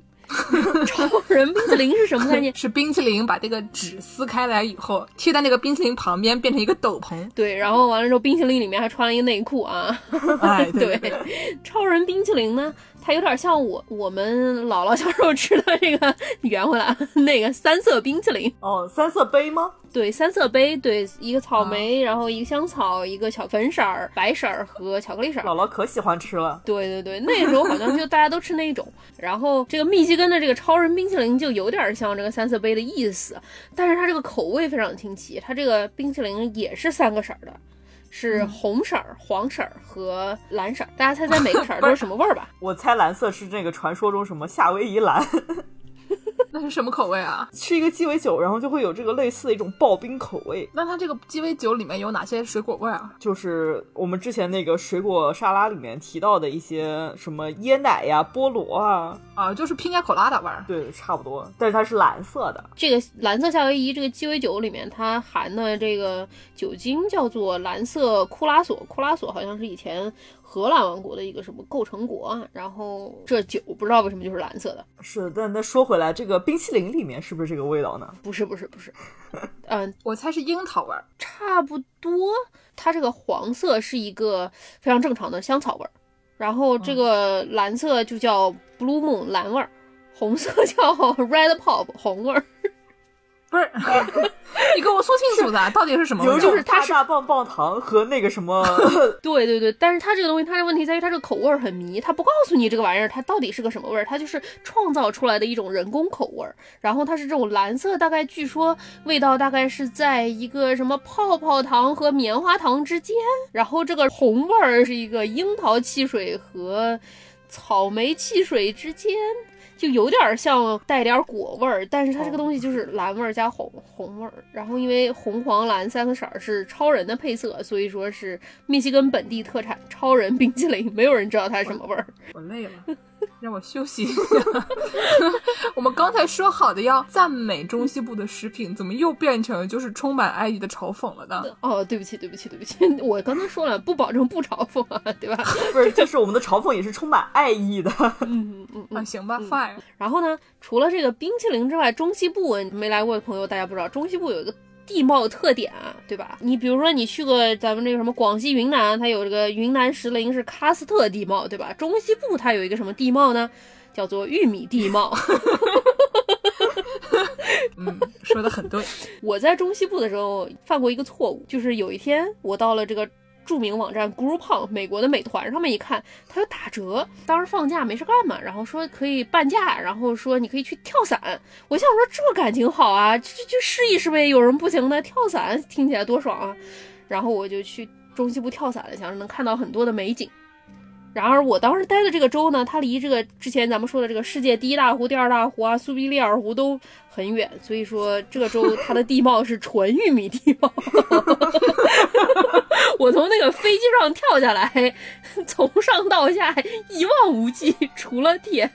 超人冰淇淋是什么概念？是冰淇淋把这个纸撕开来以后，贴在那个冰淇淋旁边，变成一个斗篷。对，然后完了之后，冰淇淋里面还穿了一个内裤啊。哎，对，超人冰淇淋呢？它有点像我我们姥姥小时候吃的这个圆回来 那个三色冰淇淋哦，三色杯吗？对，三色杯，对，一个草莓，然后一个香草，一个小粉色儿、白色儿和巧克力色儿。姥姥可喜欢吃了。对对对，那时候好像就大家都吃那一种。然后这个密西根的这个超人冰淇淋就有点像这个三色杯的意思，但是它这个口味非常清奇，它这个冰淇淋也是三个色儿的。是红色儿、黄色儿和蓝色儿。大家猜猜 每个色儿都是什么味儿吧？我猜蓝色是这个传说中什么夏威夷蓝，那是什么口味啊？是一个鸡尾酒，然后就会有这个类似的一种刨冰口味，那它这个鸡尾酒里面有哪些水果味啊？就是我们之前那个水果沙拉里面提到的一些什么椰奶呀、菠萝啊，啊，就是拼加口拉的味儿。对，差不多，但是它是蓝色的。这个蓝色夏威夷这个鸡尾酒里面，它含的这个酒精叫做蓝色库拉索，库拉索好像是以前荷兰王国的一个什么构成国啊。然后这酒不知道为什么就是蓝色的，是，但那说回来，这个冰淇淋里面是不是这个味道呢？不是不是不是，嗯，我猜是樱桃味儿。差不多。它这个黄色是一个非常正常的香草味儿，然后这个蓝色就叫 Blue Moon 蓝味儿，红色叫 Red Pop 红味儿。不是，你跟我说清楚的，到底是什么味儿？有就是它是大大棒棒糖和那个什么，对对对，但是它这个东西，它的问题在于它这个口味儿很迷，它不告诉你这个玩意儿它到底是个什么味儿，它就是创造出来的一种人工口味儿。然后它是这种蓝色，大概据说味道大概是在一个什么泡泡糖和棉花糖之间，然后这个红味儿是一个樱桃汽水和草莓汽水之间。就有点像带点果味儿，但是它这个东西就是蓝味儿加红红味儿。然后因为红黄蓝三个色儿是超人的配色，所以说是密西根本地特产超人冰淇淋，没有人知道它是什么味儿。我累了，让我休息一下。我们刚才说好的要赞美中西部的食品，怎么又变成就是充满爱意的嘲讽了呢？哦，对不起，对不起，对不起，我刚才说了不保证不嘲讽啊，对吧？不是，就是我们的嘲讽也是充满爱意的。嗯嗯嗯。啊，行吧，fine。然后呢，除了这个冰淇淋之外，中西部没来过的朋友，大家不知道，中西部有一个地貌特点啊，对吧？你比如说你去过咱们这个什么广西云南，它有这个云南石林是喀斯特地貌，对吧？中西部它有一个什么地貌呢？叫做玉米地貌。嗯，说的很对。我在中西部的时候犯过一个错误，就是有一天我到了这个著名网站 Groupon 美国的美团上面一看，它有打折，当时放假没事干嘛，然后说可以半价，然后说你可以去跳伞。我想说这感情好啊，就就试一试呗，有什么不行的跳伞听起来多爽啊！然后我就去中西部跳伞了，想着能看到很多的美景。然而我当时待的这个州呢，它离这个之前咱们说的这个世界第一大湖、第二大湖啊，苏必利尔湖都很远，所以说这个州它的地貌是纯玉米地貌。我从那个飞机上跳下来，从上到下一望无际，除了天，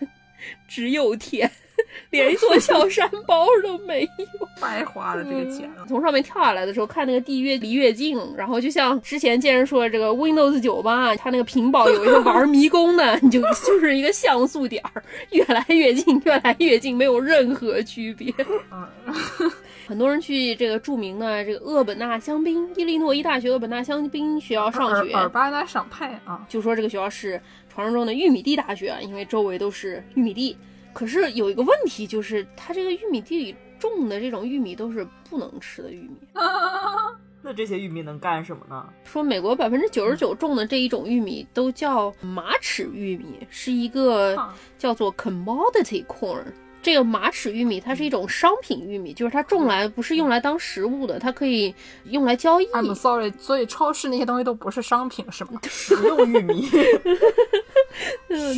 只有天。连一座 小山包都没有，白花了这个钱了。从上面跳下来的时候，看那个地越离越近，然后就像之前见人说这个 Windows 九八，它那个屏保有一个玩迷宫的，你就就是一个像素点儿，越来越近，越来越近，没有任何区别。嗯，很多人去这个著名的这个厄本纳香槟，伊利诺伊大学厄本纳香槟学校上学，尔尔巴纳赏派啊，就说这个学校是传说中的玉米地大学，因为周围都是玉米地。可是有一个问题，就是它这个玉米地里种的这种玉米都是不能吃的玉米。那这些玉米能干什么呢？说美国百分之九十九种的这一种玉米都叫马齿玉米，是一个叫做 commodity corn。这个马齿玉米它是一种商品玉米，就是它种来不是用来当食物的，它可以用来交易。I'm sorry，所以超市那些东西都不是商品是吗？食用玉米，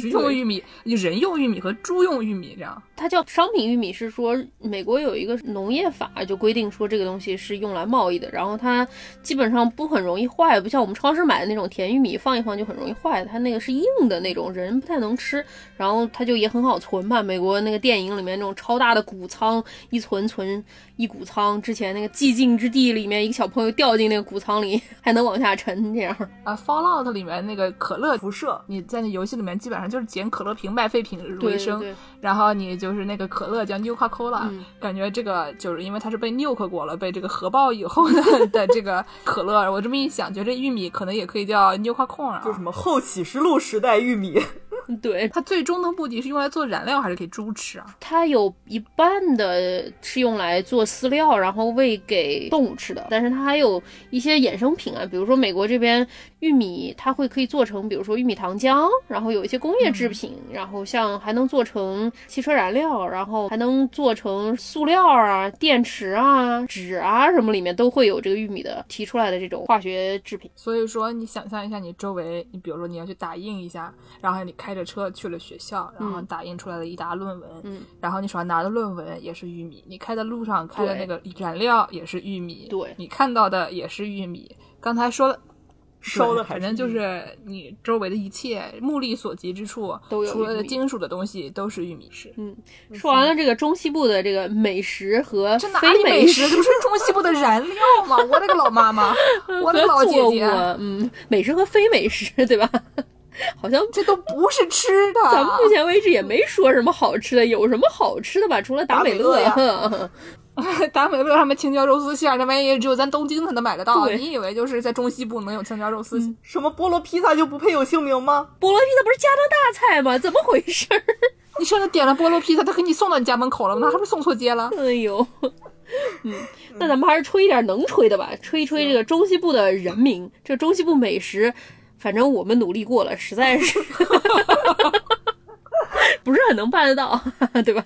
食用玉米、人用玉米和猪用玉米这样。它叫商品玉米，是说美国有一个农业法就规定说这个东西是用来贸易的，然后它基本上不很容易坏，不像我们超市买的那种甜玉米，放一放就很容易坏，它那个是硬的那种，人不太能吃，然后它就也很好存吧。美国那个电影里面那种超大的谷仓，一存存一谷仓，之前那个寂静之地里面一个小朋友掉进那个谷仓里还能往下沉，这样。啊，Fallout 里面那个可乐辐射，你在那游戏里面基本上就是捡可乐瓶卖废品对为生，对然后你就是那个可乐叫 Nuka Cola，、嗯感觉这个就是因为它是被 nuke 过了，被这个核爆以后的 的这个可乐，我这么一想，觉得这玉米可能也可以叫 Nuka Corn 啊。就什么后启示录时代玉米，对，它最终的目的是用来做燃料，还是给猪吃啊？它有一半的是用来做饲料，然后喂给动物吃的，但是它还有一些衍生品啊，比如说美国这边玉米，它会可以做成，比如说玉米糖浆，然后有一些工业制品，然后像还能做成汽车燃料，然后还能做成塑料啊、电池啊、纸啊什么里面都会有这个玉米的提出来的这种化学制品。所以说，你想象一下，你周围，你比如说你要去打印一下，然后你开着车去了学校，然后打印出来的一沓论文，嗯，然后你手上拿的论文也是玉米，你开在路上开的那个燃料也是玉米，对你看到的也是玉米。刚才说了。烧的反正就是你周围的一切目力所及之处，都有除了金属的东西都是玉米。是，嗯，说完了这个中西部的这个美食和非美食食？这不是中西部的燃料吗？我的个老妈妈，我的老姐姐，，嗯，美食和非美食，对吧？好像这都不是吃的。咱们目前为止也没说什么好吃的，有什么好吃的吧？除了达美乐达呀，达美乐上面青椒肉丝馅儿，那玩意也只有咱东京才能买得到。你以为就是在中西部能有青椒肉丝？什么菠萝披萨就不配有姓名吗？菠萝披萨不是加拿大菜吗？怎么回事儿？你上次点了菠萝披萨，他给你送到你家门口了吗？他是不是送错街了？哎呦，嗯，那咱们还是吹一点能吹的吧，吹一吹这个中西部的人民，这中西部美食，反正我们努力过了，实在是 不是很能办得到，对吧？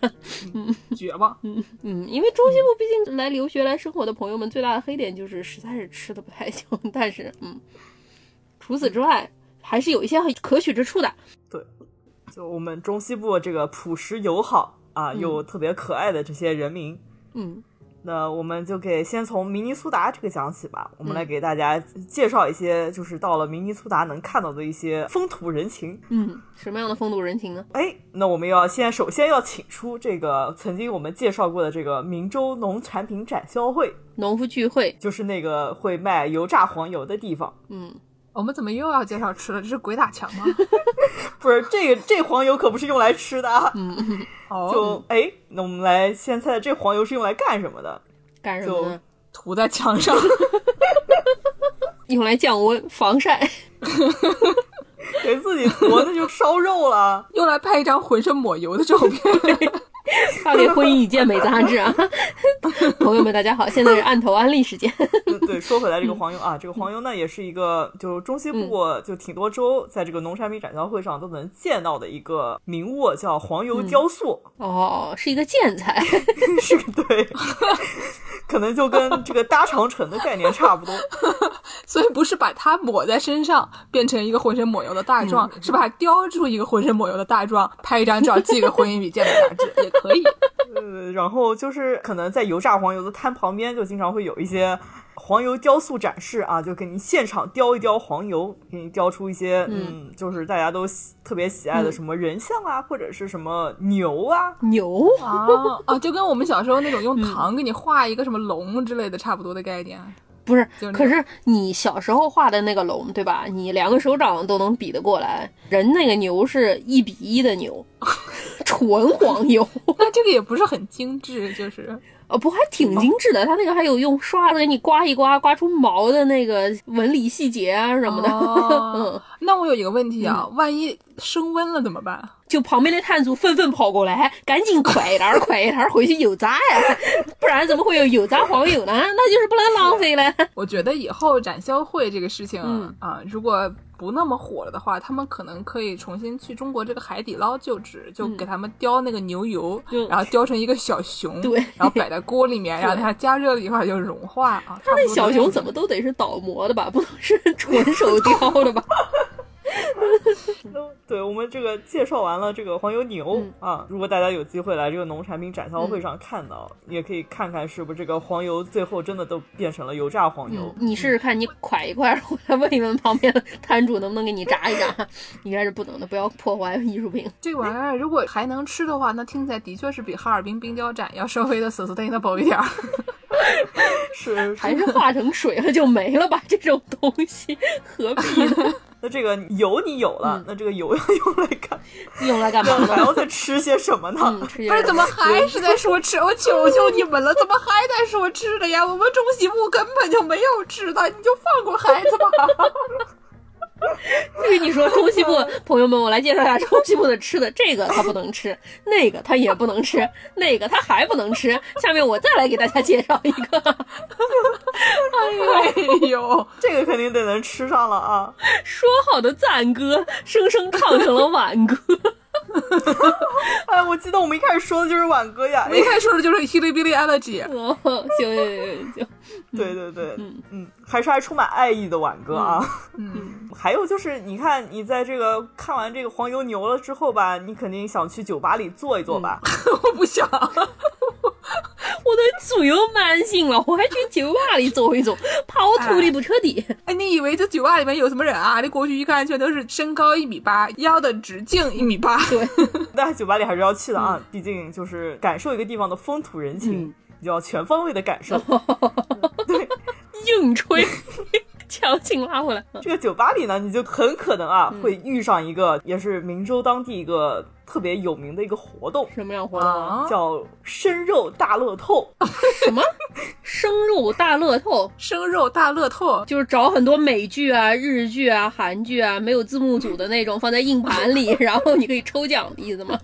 嗯绝望。嗯嗯，因为中西部毕竟来留学来生活的朋友们最大的黑点就是实在是吃的不太行，但是嗯，除此之外还是有一些可取之处的。对就我们中西部这个朴实友好啊，又特别可爱的这些人民，嗯那我们就给先从明尼苏达这个讲起吧。我们嗯来给大家介绍一些，就是到了明尼苏达能看到的一些风土人情。嗯，什么样的风土人情呢？哎，那我们要先首先要请出这个曾经我们介绍过的这个明州农产品展销会，农夫聚会，就是那个会卖油炸黄油的地方。嗯，我们怎么又要介绍吃了？这是鬼打墙吗？不是这个这黄油可不是用来吃的啊！哦，就哎，那我们来先猜这黄油是用来干什么的？干什么呢？涂在墙上。用来降温、防晒。给自己涂那就烧肉了。用来拍一张浑身抹油的照片。发给《婚姻一件美》杂志啊！朋友们，大家好，现在是案头安利时间。嗯 对，说回来这个黄油啊，这个黄油呢也是一个，就中西部就挺多州在这个农产品展销会上都能见到的一个名物，叫黄油雕塑，哦，是一个建材。是个对，可能就跟这个搭长城的概念差不多。所以不是把它抹在身上变成一个浑身抹油的大壮，是把它雕出一个浑身抹油的大壮，拍一张照寄给《婚姻与健美》杂志也可以。呃，然后就是可能在油炸黄油的摊旁边，就经常会有一些黄油雕塑展示啊，就给你现场雕一雕黄油，给你雕出一些嗯。就是大家都喜特别喜爱的什么人像啊，或者是什么牛啊，牛，啊啊，就跟我们小时候那种用糖给你画一个什么龙之类的差不多的概念。不是就是，可是你小时候画的那个龙，对吧？你两个手掌都能比得过来。人那个牛是一比一的牛，纯黄油，那这个也不是很精致，就是呃，不还挺精致的。它那个还有用刷子给你刮一刮，刮出毛的那个纹理细节啊什么的。哦 嗯，那我有一个问题啊，万一升温了怎么办？就旁边的摊主纷纷跑过来，赶紧快一点儿快点儿回去油炸呀，不然怎么会有油炸黄油呢？那就是不能浪费了。我觉得以后展销会这个事情、嗯啊，如果不那么火了的话，他们可能可以重新去中国这个海底捞就职，就给他们雕那个牛油，嗯然后雕成一个小熊，对然后摆在锅里面，然后它加热了以后它就融化啊。他那小熊怎么都得是倒模的吧，不能是纯手雕的吧？那 对我们这个介绍完了这个黄油牛、嗯啊，如果大家有机会来这个农产品展销会上看到，也可以看看是不是这个黄油最后真的都变成了油炸黄油。你试试看，你蒯一块儿，我来问一问旁边的摊主能不能给你炸一炸，应该是不能的，不要破坏艺术品。这玩意儿如果还能吃的话，那听起来的确是比哈尔滨冰雕展要稍微的 sustainable 一点儿。是，还是化成水了就没了吧？这种东西何必呢？那这个油你有了，嗯那这个油要 用来干，用来干嘛还呢？要再吃些什么呢？嗯，吃不是，怎么还是在说吃？我求求你们了，怎么还在说吃的呀？我们中西部根本就没有吃的，你就放过孩子吧。就 跟你说中西部 朋友们，我来介绍一下 中西部的吃的，这个他不能吃，那个他也不能吃，那个他还不能吃。下面我再来给大家介绍一个，哎呦，这个肯定得能吃上了啊！说好的赞歌，生生唱成了挽歌。哎，我记得我们一开始说的就是挽歌呀，我一开始说的就是 Hillbilly Elegy。哦，行行行行，对对对，嗯嗯，还是还充满爱意的挽歌啊。嗯，还有就是，你看你在这个看完这个黄油牛了之后吧，你肯定想去酒吧里坐一坐吧？我不想。我都足有慢性了，我还去酒吧里坐一坐，怕我吐的不彻底。哎，你以为这酒吧里面有什么人啊？你过去一看，全都是身高一米八，腰的直径一米八。对，那酒吧里还是要去的啊，毕竟就是感受一个地方的风土人情，你就要全方位的感受。对，硬吹。强行拉回来。这个酒吧里呢，你就很可能啊会遇上一个，也是明州当地一个特别有名的一个活动。什么样活动？叫生肉大乐透。什么？生肉大乐透？生肉大乐透就是找很多美剧啊、日剧啊、韩剧啊，没有字幕组的那种，放在硬盘里，然后你可以抽奖的意思吗？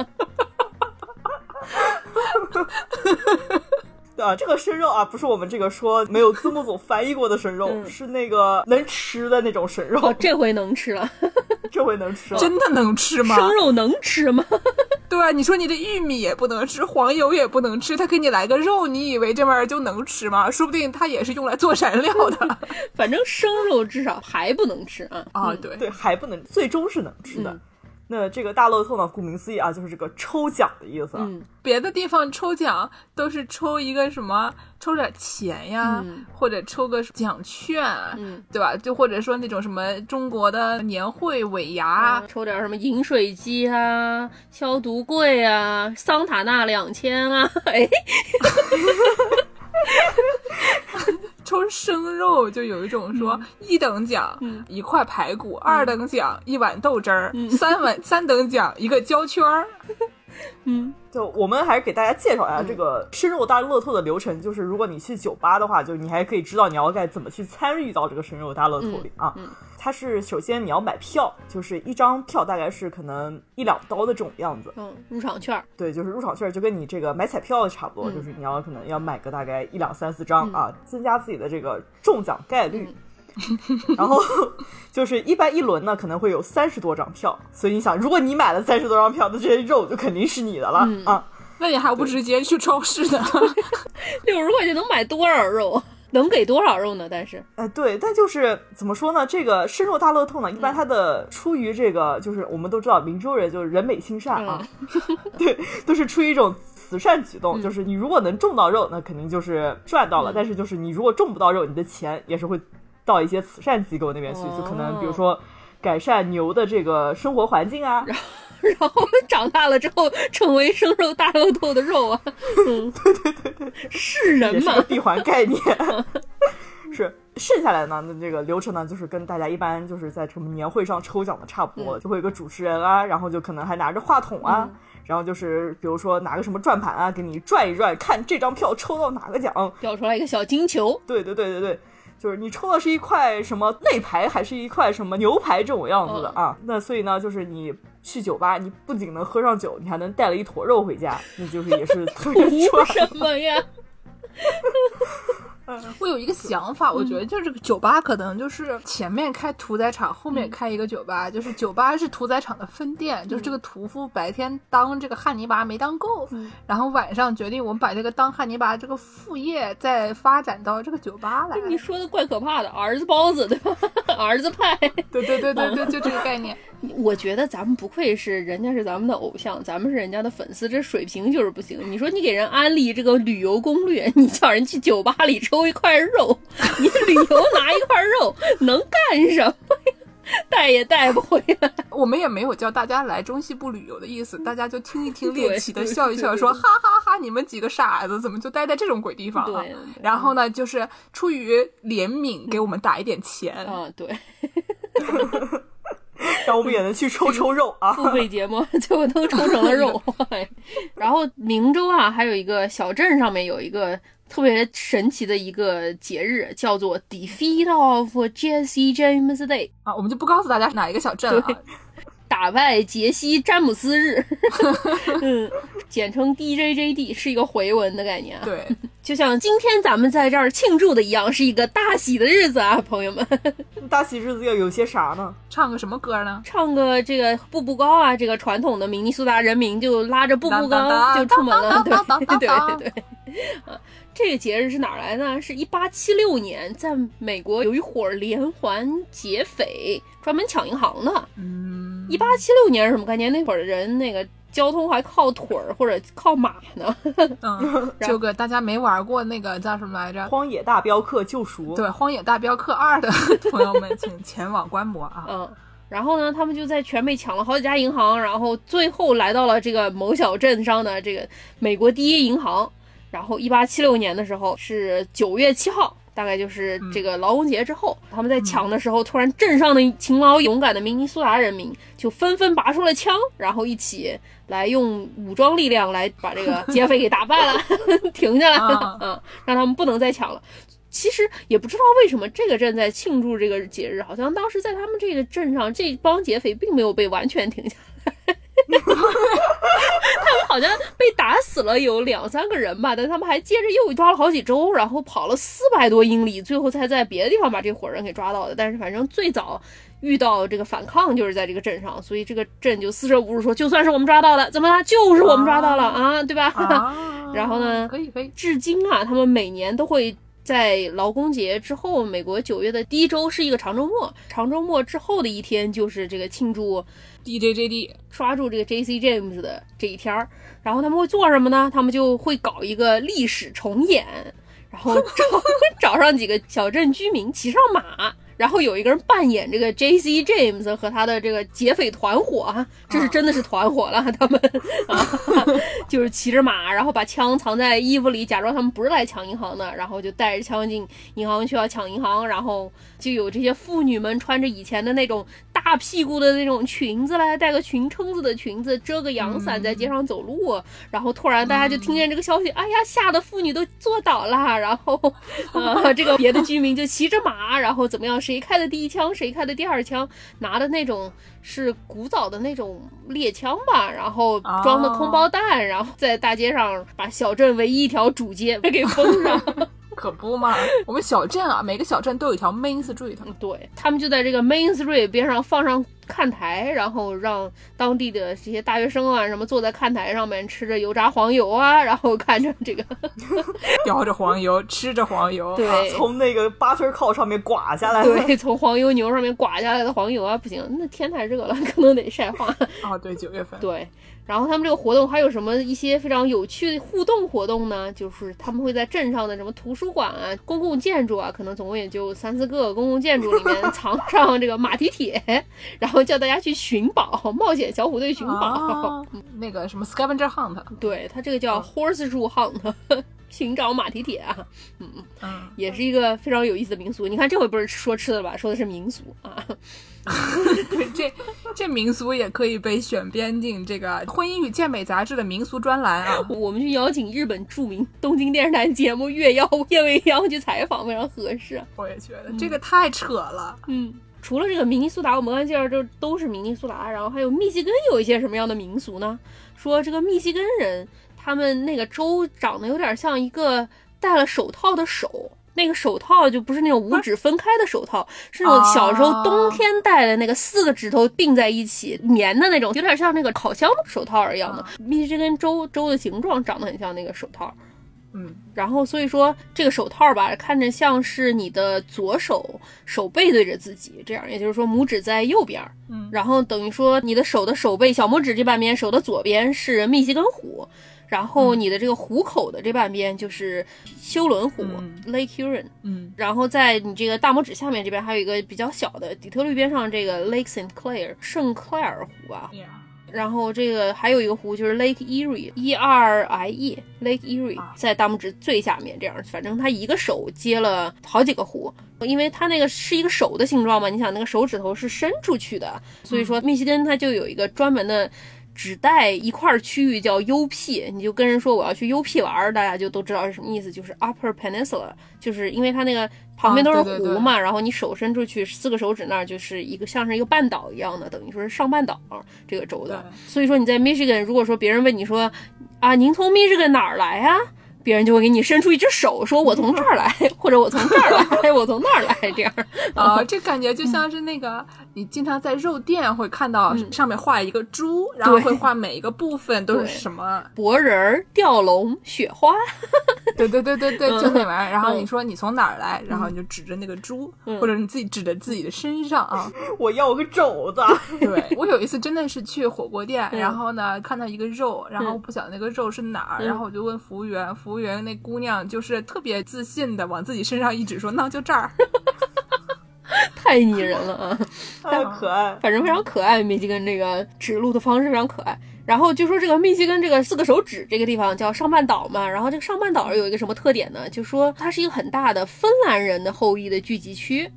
啊，这个生肉啊，不是我们这个说没有字幕组翻译过的生肉，是那个能吃的那种生肉。这回能吃了，这回能吃了，真的能吃吗？生肉能吃吗？对啊，你说你的玉米也不能吃，黄油也不能吃，他给你来个肉，你以为这玩意儿就能吃吗？说不定它也是用来做燃料的。反正生肉至少还不能吃啊。啊，对对，还不能，最终是能吃的。那这个大乐透呢？顾名思义啊，就是这个抽奖的意思。嗯，别的地方抽奖都是抽一个什么，抽点钱呀，或者抽个奖券，嗯，对吧？就或者说那种什么中国的年会尾牙，抽点什么饮水机啊、消毒柜啊、桑塔纳两千啊，哎。抽生肉就有一种说一等奖一块排骨，二等奖一碗豆汁儿，三碗 三等奖一个胶圈儿。嗯，就我们还是给大家介绍一下这个生肉大乐透的流程。就是如果你去酒吧的话，就你还可以知道你要该怎么去参与到这个生肉大乐透里啊。它是首先你要买票，就是一张票大概是可能一两刀的这种样子。嗯，入场券。对，就是入场券，就跟你这个买彩票差不多，就是你要可能要买个大概一两三四张啊，增加自己的这个中奖概率。然后就是一般一轮呢可能会有三十多张票，所以你想，如果你买了三十多张票，那这些肉就肯定是你的了啊。那你还不直接去超市呢？六十块钱能买多少肉？能给多少肉呢？但是，哎，对，但就是怎么说呢？这个深肉大乐透呢，一般它的出于这个，就是我们都知道，明州人就是人美心善啊，对，都是出于一种慈善举动，就是你如果能种到肉，那肯定就是赚到了；但是就是你如果种不到肉，你的钱也是会。到一些慈善机构那边去，就可能比如说改善牛的这个生活环境啊，然后长大了之后成为生肉大乐透的肉啊，嗯，对对对对，是人嘛，闭环概念，是剩下来呢，那这个流程呢，就是跟大家一般就是在什么年会上抽奖的差不多，就会有个主持人啊，然后就可能还拿着话筒啊，然后就是比如说拿个什么转盘啊，给你转一转，看这张票抽到哪个奖，掉出来一个小金球，对对对对对。就是你抽的是一块什么肋排，还是一块什么牛排这种样子的啊？那所以呢，就是你去酒吧，你不仅能喝上酒，你还能带了一坨肉回家，那就是也是特别赚什么呀？我有一个想法，我觉得就是这个酒吧可能就是前面开屠宰场，后面开一个酒吧，就是酒吧是屠宰场的分店，就是这个屠夫白天当这个汉尼拔没当够，然后晚上决定我们把这个当汉尼拔这个副业再发展到这个酒吧来。你说的怪可怕的，儿子包子对吧？儿子派，对对对对对，就这个概念。我觉得咱们不愧是人家是咱们的偶像，咱们是人家的粉丝，这水平就是不行。你说你给人安利这个旅游攻略，你叫人去酒吧里抽一块肉，你旅游拿一块肉 能干什么呀？带也带不回来。我们也没有叫大家来中西部旅游的意思，大家就听一听猎奇的笑一笑，说哈哈哈，你们几个傻子怎么就待在这种鬼地方啊？然后呢，就是出于怜悯，给我们打一点钱啊，对。然后我们也能去抽抽肉啊。付费节目最后都抽成了肉。然后明州啊，还有一个小镇上面有一个特别神奇的一个节日，叫做 Defeat of Jesse James Day 啊，我们就不告诉大家是哪一个小镇了。打败杰西·詹姆斯日，嗯，简称 DJJD，是一个回文的概念啊。对，就像今天咱们在这儿庆祝的一样，是一个大喜的日子啊，朋友们。大喜日子要有些啥呢？唱个什么歌呢？唱个这个步步高啊，这个传统的明尼苏达人民就拉着步步高就出门了，对对对对。啊，这个节日是哪来呢？是一八七六年，在美国有一伙连环劫匪专门抢银行的。嗯，一八七六年是什么概念？那会儿的人那个交通还靠腿儿或者靠马呢。嗯，这个大家没玩过那个叫什么来着？《荒野大镖客：救赎》。对，《荒野大镖客二》的 朋友们，请前往观摩啊。嗯。然后呢，他们就在全美抢了好几家银行，然后最后来到了这个某小镇上的这个美国第一银行。然后，一八七六年的时候是九月七号，大概就是这个劳工节之后，他们在抢的时候，突然镇上的勤劳勇敢的明尼苏达人民就纷纷拔出了枪，然后一起来用武装力量来把这个劫匪给打败了，停下来，嗯，让他们不能再抢了。其实也不知道为什么这个镇在庆祝这个节日，好像当时在他们这个镇上，这帮劫匪并没有被完全停下来。他们好像被打死了有两三个人吧，但他们还接着又抓了好几周，然后跑了四百多英里，最后才在别的地方把这伙人给抓到的。但是反正最早遇到这个反抗就是在这个镇上，所以这个镇就四舍五入说，就算是我们抓到了，怎么了？就是我们抓到了啊，对吧？然后呢？可以可以。至今啊，他们每年都会在劳工节之后，美国九月的第一周是一个长周末，长周末之后的一天就是这个庆祝。DJJD 抓住这个 JC James 的这一天儿，然后他们会做什么呢？他们就会搞一个历史重演，然后 找找上几个小镇居民，骑上马。然后有一个人扮演这个 J.C. James 和他的这个劫匪团伙啊，这是真的是团伙了，他们啊，就是骑着马，然后把枪藏在衣服里，假装他们不是来抢银行的，然后就带着枪进银行去要抢银行，然后就有这些妇女们穿着以前的那种大屁股的那种裙子来，带个裙撑子的裙子，遮个阳伞在街上走路，然后突然大家就听见这个消息，哎呀，吓得妇女都坐倒了，然后啊，这个别的居民就骑着马，然后怎么样？谁开的第一枪，谁开的第二枪，拿的那种是古早的那种猎枪吧，然后装的空包弹，然后在大街上把小镇唯一一条主街 给封上。可不嘛，我们小镇啊，每个小镇都有一条 Main Street。对他们就在这个 Main Street 边上放上看台，然后让当地的这些大学生啊什么坐在看台上面吃着油炸黄油啊，然后看着这个 叼着黄油吃着黄油，对，从那个 butter cow 上面刮下来，对，从黄油牛上面刮下来的黄油啊，不行，那天太热了，可能得晒化。啊，对，九月份，对。然后他们这个活动还有什么一些非常有趣的互动活动呢？就是他们会在镇上的什么图书馆啊、公共建筑啊，可能总共也就三四个公共建筑里面藏上这个马蹄铁，然后叫大家去寻宝，冒险小虎队寻宝。那个什么 scavenger hunt，对他这个叫 horse shoe hunt，寻找马蹄铁啊。嗯嗯，也是一个非常有意思的民俗。你看这回不是说吃的吧？说的是民俗啊。对 这这民俗也可以被选编进这个《婚姻与健美》杂志的民俗专栏啊！我们去邀请日本著名东京电视台节目《月邀夜未央》去采访，非常合适。我也觉得这个太扯了。嗯，除了这个明尼苏达，我们刚介绍这都是明尼苏达，然后还有密西根有一些什么样的民俗呢？说这个密西根人，他们那个州长得有点像一个戴了手套的手。那个手套就不是那种五指分开的手套，是那种小时候冬天戴的那个四个指头并在一起粘的那种，有点像那个烤箱手套一样的。密西根州州的形状长得很像那个手套，嗯，然后所以说这个手套吧，看着像是你的左手手背对着自己，这样也就是说拇指在右边，嗯，然后等于说你的手的手背小拇指这半边手的左边是密西根虎。然后你的这个虎口的这半边就是休伦湖 Lake Huron，嗯，然后在你这个大拇指下面这边还有一个比较小的底特律边上这个 Lake Saint Clair 圣克莱尔湖啊，然后这个还有一个湖就是 Lake Erie，E R I E，Lake Erie 在大拇指最下面，这样，反正它一个手接了好几个湖，因为它那个是一个手的形状嘛，你想那个手指头是伸出去的，所以说密西根它就有一个专门的。只带一块区域叫 UP，你就跟人说我要去 UP 玩，大家就都知道是什么意思，就是 Upper Peninsula，就是因为它那个旁边都是湖嘛，然后你手伸出去四个手指那儿就是一个像是一个半岛一样的，等于说是上半岛这个州的。所以说你在 Michigan，如果说别人问你说啊，您从 Michigan 哪儿来呀？别人就会给你伸出一只手，说我从这儿来，或者我从这儿来，我从那儿来，这样啊，这感觉就像是那个你经常在肉店会看到上面画一个猪，然后会画每一个部分都是什么博人儿、吊龙、雪花，对对对对对，就那玩意儿。然后你说你从哪儿来，然后你就指着那个猪，或者你自己指着自己的身上啊，我要个肘子。对我有一次真的是去火锅店，然后呢看到一个肉，然后不晓得那个肉是哪儿，然后我就问服务员，服务。员那姑娘就是特别自信的往自己身上一指，说：“那就这儿。” 太拟人了啊，太可爱，反正非常可爱。密西根这个指路的方式非常可爱。然后就说这个密西根这个四个手指这个地方叫上半岛嘛，然后这个上半岛有一个什么特点呢？就说它是一个很大的芬兰人的后裔的聚集区。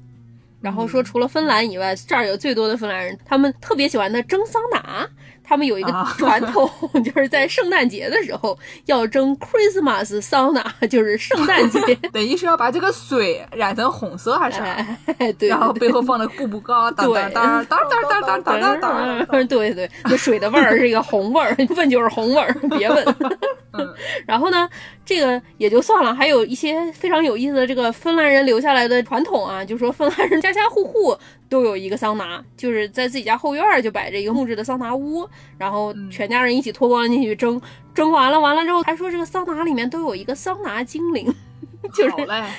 然后说除了芬兰以外，这儿有最多的芬兰人，他们特别喜欢的蒸桑拿。他们有一个传统，就是在圣诞节的时候要蒸 Christmas sauna，，就是圣诞节。等于是要把这个水染成红色还是？对。然后背后放的步步高，当当当当当当当当当。对对，那水的味儿是一个红味儿，问就是红味儿，别问。嗯。然后呢，这个也就算了，还有一些非常有意思的这个芬兰人留下来的传统啊，就说芬兰人家家户户。都有一个桑拿，就是在自己家后院就摆着一个木质的桑拿屋，然后全家人一起脱光进去蒸，蒸完了完了之后，还说这个桑拿里面都有一个桑拿精灵，就是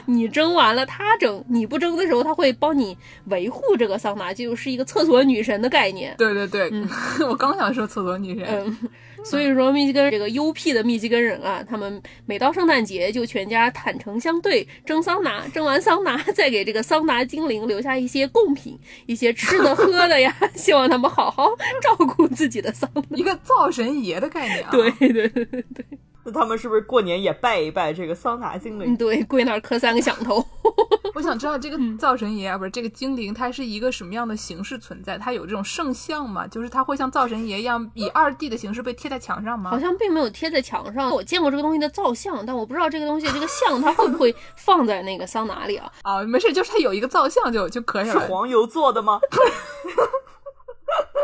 你蒸完了他蒸，你不蒸的时候他会帮你维护这个桑拿，就是一个厕所女神的概念。对对对，我刚想说厕所女神。所以说，密西根这个 UP 的密西根人啊，他们每到圣诞节就全家坦诚相对，蒸桑拿，蒸完桑拿再给这个桑拿精灵留下一些贡品，一些吃的喝的呀，希望他们好好照顾自己的桑拿，一个灶神爷的概念。对对对对对。那他们是不是过年也拜一拜这个桑拿精灵？对，跪那儿磕三个响头。我想知道这个灶神爷啊，不是这个精灵，它是一个什么样的形式存在？它有这种圣像吗？就是它会像灶神爷一样以二 D 的形式被贴在墙上吗？好像并没有贴在墙上。我见过这个东西的造像，但我不知道这个东西这个像它会不会放在那个桑拿里啊？啊，没事，就是它有一个造像就就可以了。是黄油做的吗？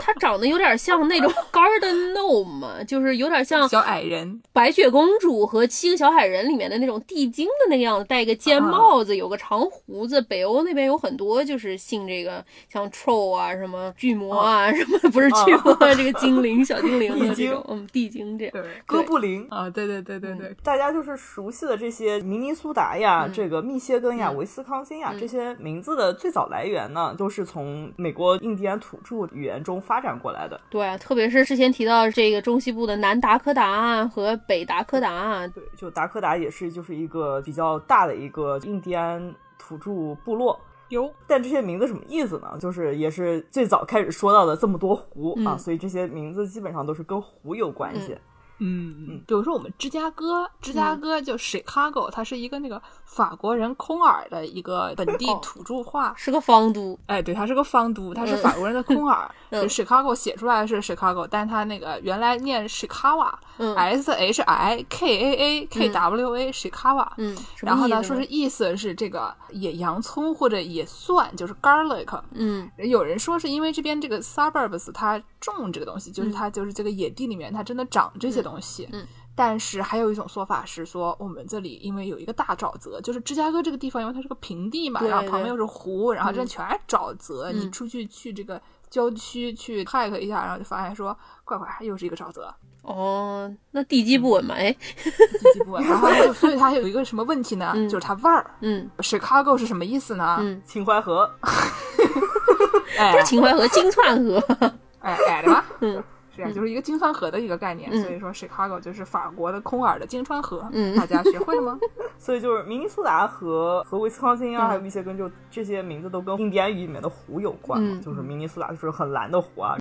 它长得有点像那种 Garden Gnome，就是有点像小矮人、白雪公主和七个小矮人里面的那种地精的那个样子，戴一个尖帽子，有个长胡子。北欧那边有很多就是信这个，像 Troll 啊，什么巨魔啊，什么不是巨魔，这个精灵、小精灵的这种，嗯，地精这样。哥布林啊，对对对对对，大家就是熟悉的这些明尼苏达呀，这个密歇根呀、维斯康星呀这些名字的最早来源呢，都是从美国印第安土著语言中发。展过来的，对，特别是之前提到这个中西部的南达科达和北达科达，对，就达科达也是就是一个比较大的一个印第安土著部落。有，但这些名字什么意思呢？就是也是最早开始说到的这么多湖啊，所以这些名字基本上都是跟湖有关系。嗯嗯，比如说我们芝加哥，芝加哥就 Chicago，它是一个那个。法国人空耳的一个本地土著话，是个方都。哎，对，它是个方都，它是法国人的空耳。Chicago 写出来是 Chicago，但是它那个原来念 Chicago，S H I K A A K W A，Chicago。嗯，然后呢，说是意思是这个野洋葱或者野蒜，就是 garlic。嗯，有人说是因为这边这个 suburbs 它种这个东西，就是它就是这个野地里面它真的长这些东西。嗯。但是还有一种说法是说，我们这里因为有一个大沼泽，就是芝加哥这个地方，因为它是个平地嘛，然后旁边又是湖，然后这全是沼泽。你出去去这个郊区去 hike 一下，然后就发现说，怪怪，又是一个沼泽。哦，那地基不稳嘛？哎，地基不稳。然后就所以它有一个什么问题呢？就是它味儿。嗯，Chicago 是什么意思呢？嗯，秦淮河。不是秦淮河，金川河。哎，矮的吧？嗯。是啊，就是一个金川河的一个概念。嗯所以说，Chicago 就是法国的空耳的金川河。嗯大家学会了吗？所以就是明尼苏达和和威斯康星啊，嗯还有密歇根，就这些名字都跟印第安语里面的湖有关嘛。嗯就是明尼苏达就是很蓝的湖啊，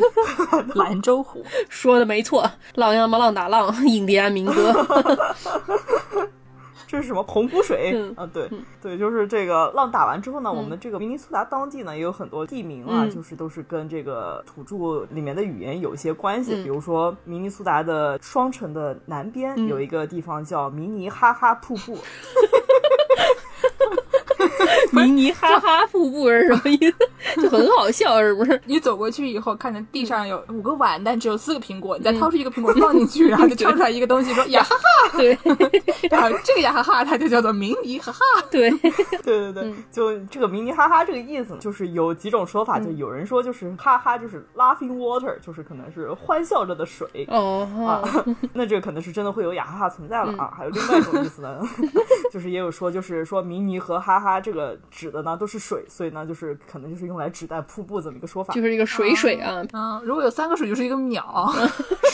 兰州湖。说的没错，浪呀嘛浪打浪，印第安民歌。这是什么？洪湖水？嗯。啊，对对，就是这个浪打完之后呢，我们这个明尼苏达当地呢也有很多地名啊，嗯。就是都是跟这个土著里面的语言有一些关系。嗯。比如说明尼苏达的双城的南边、嗯。有一个地方叫明尼哈哈瀑布，明尼哈哈瀑布是什么意思？就很好笑，是不是？你走过去以后，看见地上有五个碗，但只有四个苹果，你再掏出一个苹果放进去，然后就跳出来一个东西，说呀哈哈，对然后这个呀哈哈，它就叫做迷你哈哈。对，对对对，就这个迷你哈哈这个意思，就是有几种说法，就有人说就是哈哈就是 laughing water，就是可能是欢笑着的水。哦，啊，那这个可能是真的会有呀哈哈存在了啊。还有另外一种意思呢，就是也有说，就是说迷你和哈哈这个指的呢都是水，所以呢就是可能就是用来指代瀑布这么一个说法。就是一个水水啊，嗯，如果有三个水就是一个秒，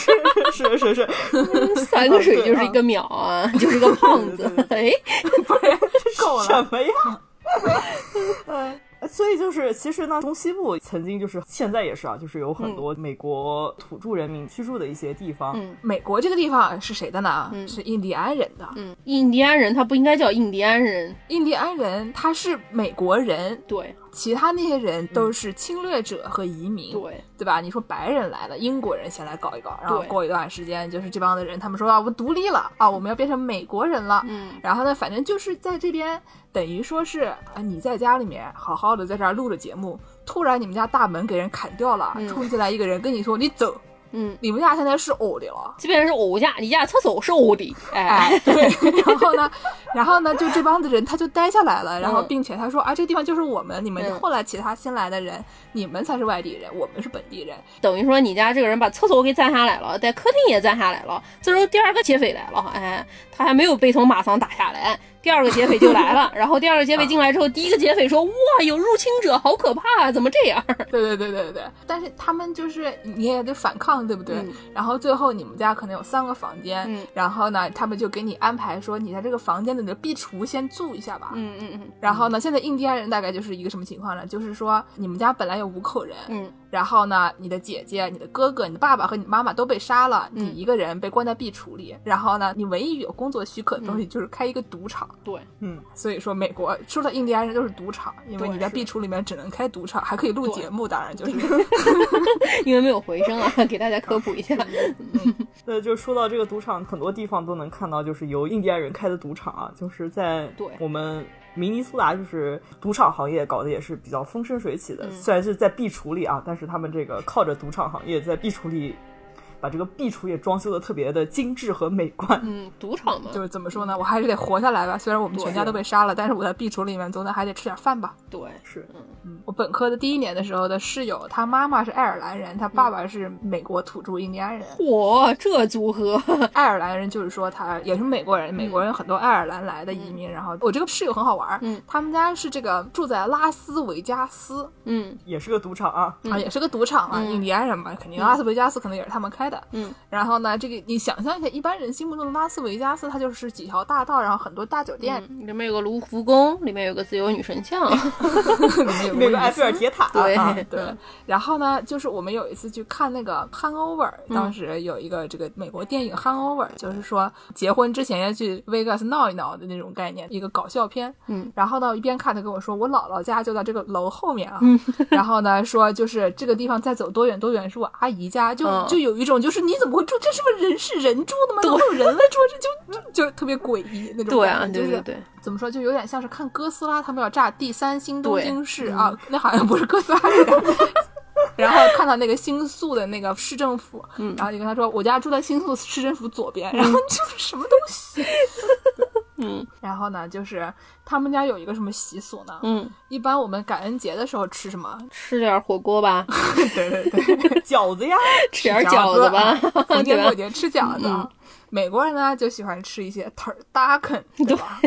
是是是是，三个水就是一个秒啊，就是个胖子 哎，不是，够了。什么呀？呃所以就是，其实呢，中西部曾经就是现在也是啊，就是有很多美国土著人民居住的一些地方。嗯美国这个地方是谁的呢？是印第安人的。嗯，印第安人他不应该叫印第安人，印第安人他是美国人，对其他那些人都是侵略者和移民，对，对吧？你说白人来了，英国人先来搞一搞，然后过一段时间，就是这帮的人，他们说啊，我们独立了啊，我们要变成美国人了。嗯。然后呢，反正就是在这边，等于说是啊，你在家里面好好的在这儿录着节目，突然你们家大门给人砍掉了，嗯。冲进来一个人跟你说你走，嗯，你们家现在是我的了。即便是我家，你家厕所是我的，哎，哎，对，然后呢，然后呢，就这帮子人他就待下来了，然后嗯并且他说啊，这个地方就是我们，你们嗯。后来其他新来的人，你们才是外地人，我们是本地人。等于说你家这个人把厕所给占下来了，在客厅也占下来了，这时候第二个劫匪来了，哎，他还没有被从马上打下来，第二个劫匪就来了，然后第二个劫匪进来之后，第一个劫匪说：“哇，有入侵者，好可怕啊，怎么这样 对对对对对对，但是他们就是你也得反抗，对不对？嗯然后最后你们家可能有三个房间，嗯然后呢，他们就给你安排说，你在这个房间里的壁橱先住一下吧。？”嗯嗯嗯然后呢，现在印第安人大概就是一个什么情况呢？就是说你们家本来有五口人，嗯然后呢，你的姐姐、你的哥哥、你的爸爸和你妈妈都被杀了，嗯你一个人被关在壁橱里。然后呢，你唯一有工作许可的东西嗯就是开一个赌场。对，嗯，所以说，美国除了印第安人就是赌场，因为你在壁橱里面只能开赌场，还可以录节目，当然就是。因为没有回声啊，给大家科普一下。那就说到这个赌场，很多地方都能看到，就是由印第安人开的赌场啊，就是在对我们明尼苏达，就是赌场行业搞得也是比较风生水起的。嗯虽然是在壁橱里啊，但是他们这个靠着赌场行业在壁橱里。把这个壁橱也装修的特别的精致和美观，嗯，赌场嘛，就是怎么说呢？我还是得活下来吧。虽然我们全家都被杀了，但是我在壁橱里面总得还得吃点饭吧。对，是嗯我本科的第一年的时候的室友，他妈妈是爱尔兰人，他爸爸是美国土著印第安人。嚯，这组合，爱尔兰人就是说他也是美国人，美国人很多爱尔兰来的移民。然后我这个室友很好玩，嗯他们家是这个住在拉斯维加斯嗯也是个赌场啊。啊，也是个赌场啊，嗯印第安人嘛，肯定拉斯维加斯可能也是他们开的。嗯。然后呢，这个你想象一下，一般人心目中的拉斯维加斯，它就是几条大道，然后很多大酒店，嗯，里面有个卢浮宫，里面有个自由女神像，里面有那个埃菲尔铁塔，对啊对，然后呢，就是我们有一次去看那个《Hangover》，当时有一个这个美国电影《Hangover》，就是说结婚之前要去 Vegas 闹一闹的那种概念，一个搞笑片。嗯，然后呢，一边看他跟我说，我姥姥家就在这个楼后面啊。然后呢，说就是这个地方再走多远多远是我阿姨家，就、嗯。就有一种就是你怎么会住？这是不是人是人住的吗？怎么会有人来住？这就就就特别诡异那种对啊，感觉，就是对对对，怎么说，就有点像是看哥斯拉他们要炸第三新东京市嗯啊，那好像不是哥斯拉。然后看到那个新宿的那个市政府，嗯然后就跟他说，我家住在新宿市政府左边，然后就是什么东西。嗯然后呢，就是他们家有一个什么习俗呢？嗯，一般我们感恩节的时候吃什么？吃点火锅吧，对对对，饺子呀，吃点饺子吧，逢？年过节吃饺子。嗯美国人呢就喜欢吃一些 turducken，对吧？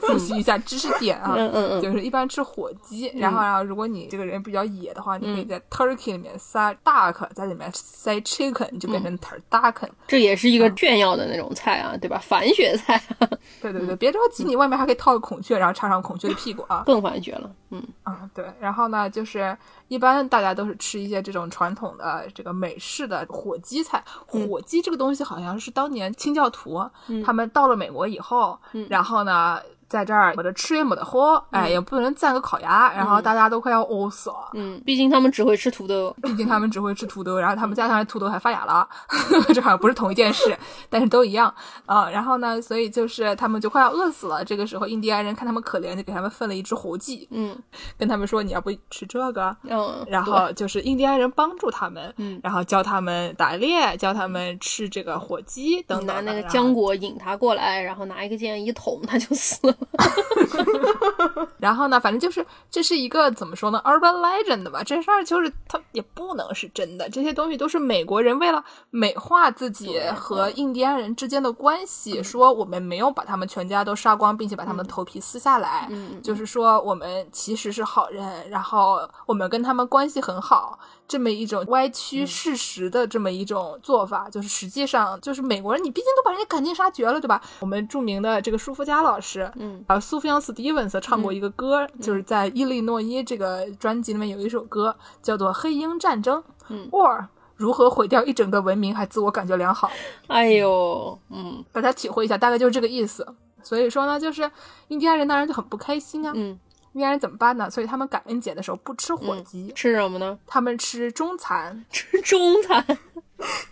复习一下知识点啊，嗯嗯嗯就是一般吃火鸡，然后然后如果你这个人比较野的话，你可以在 turkey 里面塞 duck，在里面塞 chicken，就变成 turducken。这也是一个炫耀的那种菜啊，对吧？反血菜，对对对，别着急，你外面还可以套个孔雀，然后插上孔雀的屁股啊。更反血了。嗯啊，对，然后呢，就是一般大家都是吃一些这种传统的这个美式的火鸡菜。火鸡这个东西好像是当年清教徒、他们到了美国以后，然后呢。在这儿，我这吃也没得喝，哎，也不能蘸个烤鸭，然后大家都快要饿死了。嗯，毕竟他们只会吃土豆。毕竟他们只会吃土豆，然后他们家乡的土豆还发芽了，这好像不是同一件事，但是都一样啊。然后呢，所以就是他们就快要饿死了。这个时候，印第安人看他们可怜，就给他们分了一只活鸡，嗯跟他们说你要不吃这个，嗯，然后就是印第安人帮助他们，嗯然后教他们打猎，教他们吃这个火鸡等等。拿那个浆果引他过来，然后拿一个剑一捅，他就死了。然后呢，反正就是这是一个怎么说呢，urban legend 吧。这事儿就是它也不能是真的，这些东西都是美国人为了美化自己和印第安人之间的关系，说我们没有把他们全家都杀光，并且把他们的头皮撕下来，嗯就是说我们其实是好人，然后我们跟他们关系很好。这么一种歪曲事实的这么一种做法，就是实际上就是美国人，你毕竟都把人家赶尽杀绝了，对吧？我们著名的这个舒肤佳老师，嗯，啊，苏菲昂斯蒂文斯唱过一个歌，就是在伊利诺伊这个专辑里面有一首歌叫做《黑鹰战争》，嗯，or 如何毁掉一整个文明还自我感觉良好，哎呦，嗯大家体会一下，大概就是这个意思。所以说呢，就是印第安人当然就很不开心啊。嗯，印第安人怎么办呢？所以他们感恩节的时候不吃火鸡，吃什么呢？他们吃中餐，吃中餐。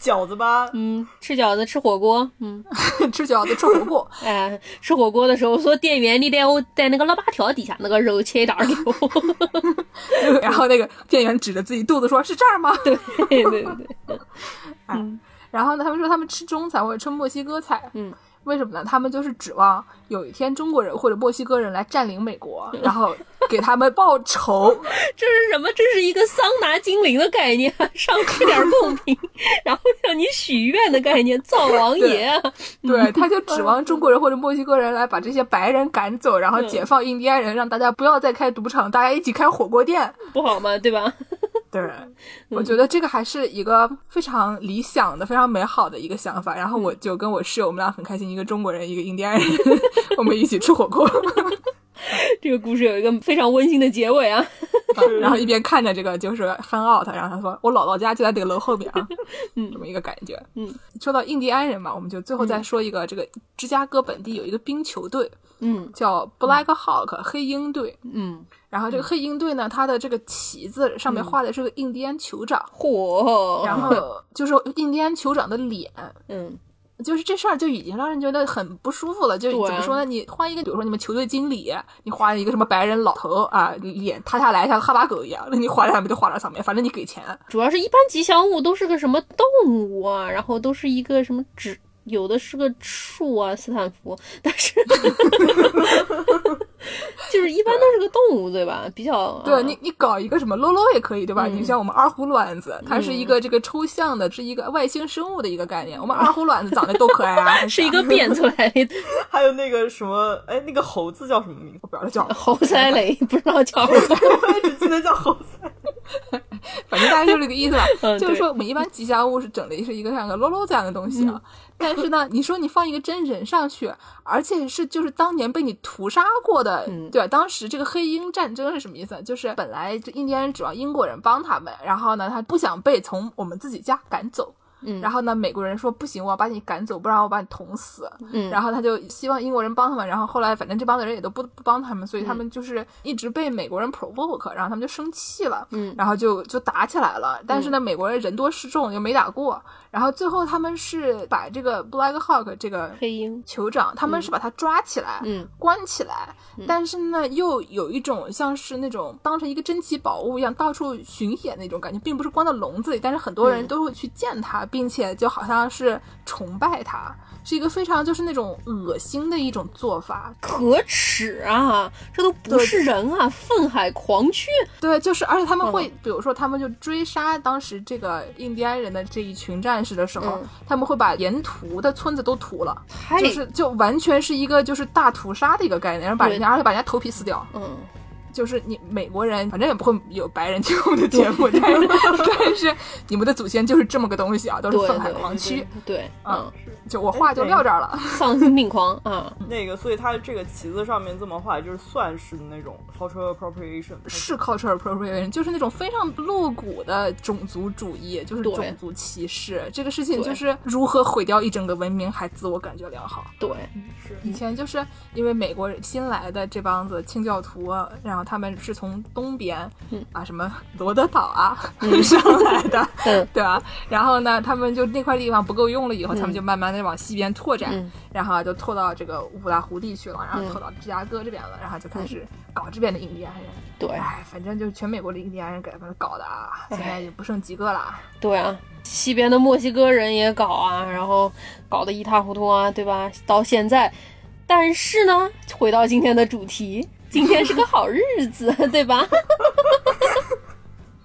饺子吧，嗯，吃饺子，吃火锅。嗯，吃饺子，吃火锅。哎，吃火锅的时候说店员，你得我在那个腊八条底下那个肉切一点儿给我。然后那个店员指着自己肚子说：“是这儿吗？”对对对对，嗯然后呢，他们说他们吃中餐或者吃墨西哥菜，嗯，为什么呢？他们就是指望有一天中国人或者墨西哥人来占领美国，然后给他们报仇。这是什么？这是一个桑拿精灵的概念，上吃点贡品，然后向你许愿的概念，灶王爷啊。对，他就指望中国人或者墨西哥人来把这些白人赶走，然后解放印第安人，让大家不要再开赌场，大家一起开火锅店。不好吗？对吧？对，我觉得这个还是一个非常理想的、非常美好的一个想法。然后我就跟我室友，我们俩很开心，一个中国人，一个印第安人，我们一起吃火锅，这个故事有一个非常温馨的结尾啊。然后一边看着这个就是 hang out，然后他说我姥姥家就在这个楼后面啊，嗯，这么一个感觉。嗯，说到印第安人嘛，我们就最后再说一个，这个芝加哥本地有一个冰球队嗯叫 Black Hawk 黑鹰队。嗯，然后这个黑鹰队呢，它的这个旗子上面画的是个印第安酋长，嚯，然后就是印第安酋长的脸。嗯就是这事儿就已经让人觉得很不舒服了。就对怎么说呢？你换一个，比如说你们球队经理，你画一个什么白人老头啊，脸塌下来像哈巴狗一样，那你画在上面就画在上面，反正你给钱。主要是一般吉祥物都是个什么动物啊，然后都是一个什么植，有的是个树啊，斯坦福，但是 就是一般都是个动物，对吧？比较 啊对你，你搞一个什么 Lolo 也可以，对吧？你像我们二胡卵子，它是一个这个抽象的，是一个外星生物的一个概念。我们二胡卵子长得多可爱啊！是一个变出来的还有那个什么，哎，那个猴子叫什么名字？我不知道叫，猴塞雷，不知道叫什么。只记得叫猴子。反正大概就是这个意思吧。嗯就是说，我们一般吉祥物是整的是一个像个 Lolo 这样的东西啊。但是呢，你说你放一个真人上去，而且是就是当年被你屠杀过的，嗯对吧？当时这个黑鹰战争是什么意思？就是本来这印第安人指望英国人帮他们，然后呢，他不想被从我们自己家赶走。嗯然后呢，美国人说不行，我要把你赶走，不然我把你捅死。嗯然后他就希望英国人帮他们，然后后来反正这帮的人也都不不帮他们，所以他嗯们就是一直被美国人 provoke，然后他们就生气了，嗯然后就就打起来了。但是呢，美国人人多势众，又没打过。然后最后他们是把这个 Black Hawk 这个黑鹰，酋长，他们是把他抓起来，嗯关起来，但是呢，又有一种像是那种当成一个珍奇宝物一样到处巡演那种感觉，并不是关到笼子里，但是很多人都会去见他，并且就好像是崇拜他，是一个非常就是那种恶心的一种做法。可耻啊！这都不是人啊！愤海狂驱，对，就是，而且他们会，比如说，他们就追杀当时这个印第安人的这一群战士的时候，他们会把沿途的村子都屠了，就是就完全是一个就是大屠杀的一个概念，然后把人家而且把人家头皮撕掉，嗯。就是你美国人，反正也不会有白人听我们的节目，但是 但是你们的祖先就是这么个东西啊，都是愤海狂区，对，嗯，就我话就撂这儿了，丧心病狂啊，那个，所以他这个旗子上面这么画，就是算是那种 cultural appropriation，是？cultural appropriation，就是那种非常露骨的种族主义，就是种族歧视，这个事情就是如何毁掉一整个文明，还自我感觉良好，对，是以前就是因为美国新来的这帮子清教徒，然后。他们是从东边，啊，什么罗德岛啊 上来的，对吧？然后呢，他们就那块地方不够用了，以后他们就慢慢的往西边拓展，然后就拓到这个五大湖地去了，然后拓到芝加哥这边了，然后就开始搞这边的印第安人。对，哎，反正就是全美国的印第安人给他们搞的啊，现在也不剩几个了。对啊，西边的墨西哥人也搞啊，然后搞得一塌糊涂啊，对吧？到现在，但是呢，回到今天的主题。今天是个好日子，对吧？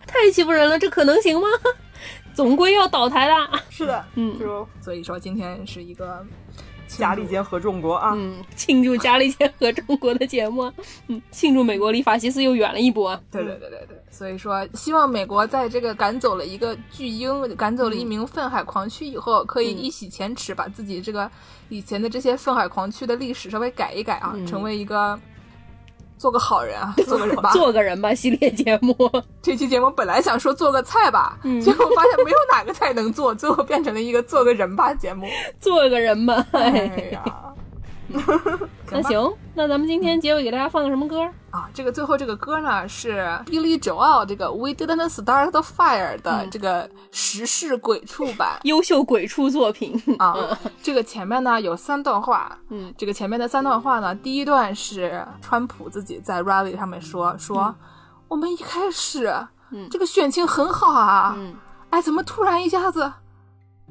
太欺负人了，这可能行吗？总归要倒台的。是的，嗯，就所以说今天是一个家利间合众国啊，嗯，庆祝家利间合众国的节目，嗯，庆祝美国离法西斯又远了一步。对对对对对，所以说希望美国在这个赶走了一个巨婴，赶走了一名愤海狂区以后，可以一洗前耻，把自己这个以前的这些愤海狂区的历史稍微改一改啊，成为一个。做个好人啊，做个人吧，做个人吧。系列节目，这期节目本来想说做个菜吧，结果发现没有哪个菜能做，最后变成了一个做个人吧节目。做个人吧，哎呀。那行，那咱们今天结尾给大家放个什么歌啊？这个最后这个歌呢是 Billy Joel 这个 We Didn't Start the Fire 的这个时事鬼畜版，优秀鬼畜作品啊。这个前面呢有三段话，嗯，这个前面的三段话呢，第一段是川普自己在 Rally 上面说说，我们一开始，嗯，这个选情很好啊，嗯，哎，怎么突然一下子，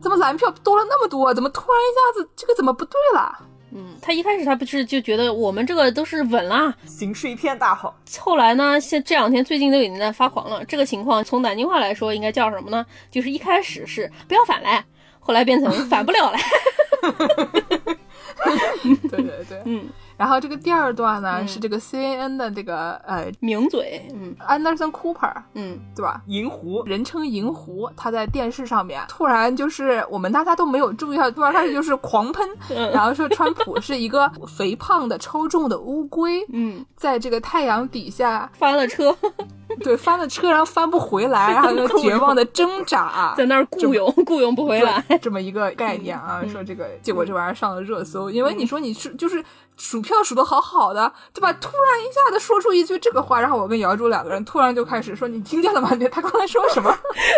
怎么蓝票多了那么多？怎么突然一下子这个怎么不对了？嗯，他一开始他不是就觉得我们这个都是稳啦，形势一片大好。后来呢，现这两天最近都已经在发狂了。这个情况从南京话来说，应该叫什么呢？就是一开始是不要反来，后来变成反不了了。对对对，嗯。然后这个第二段呢是这个 C N N 的这个呃名嘴，嗯，Anderson Cooper，嗯，对吧？银狐，人称银狐，他在电视上面突然就是我们大家都没有注意到，突然开始就是狂喷，然后说川普是一个肥胖的超重的乌龟，嗯，在这个太阳底下翻了车，对，翻了车然后翻不回来，然后就绝望的挣扎，在那儿雇佣雇佣不回来，这么一个概念啊，说这个结果这玩意儿上了热搜，因为你说你是就是。数票数的好好的，对吧？突然一下子说出一句这个话，然后我跟姚柱两个人突然就开始说：“你听见了吗？你他刚才说什么？”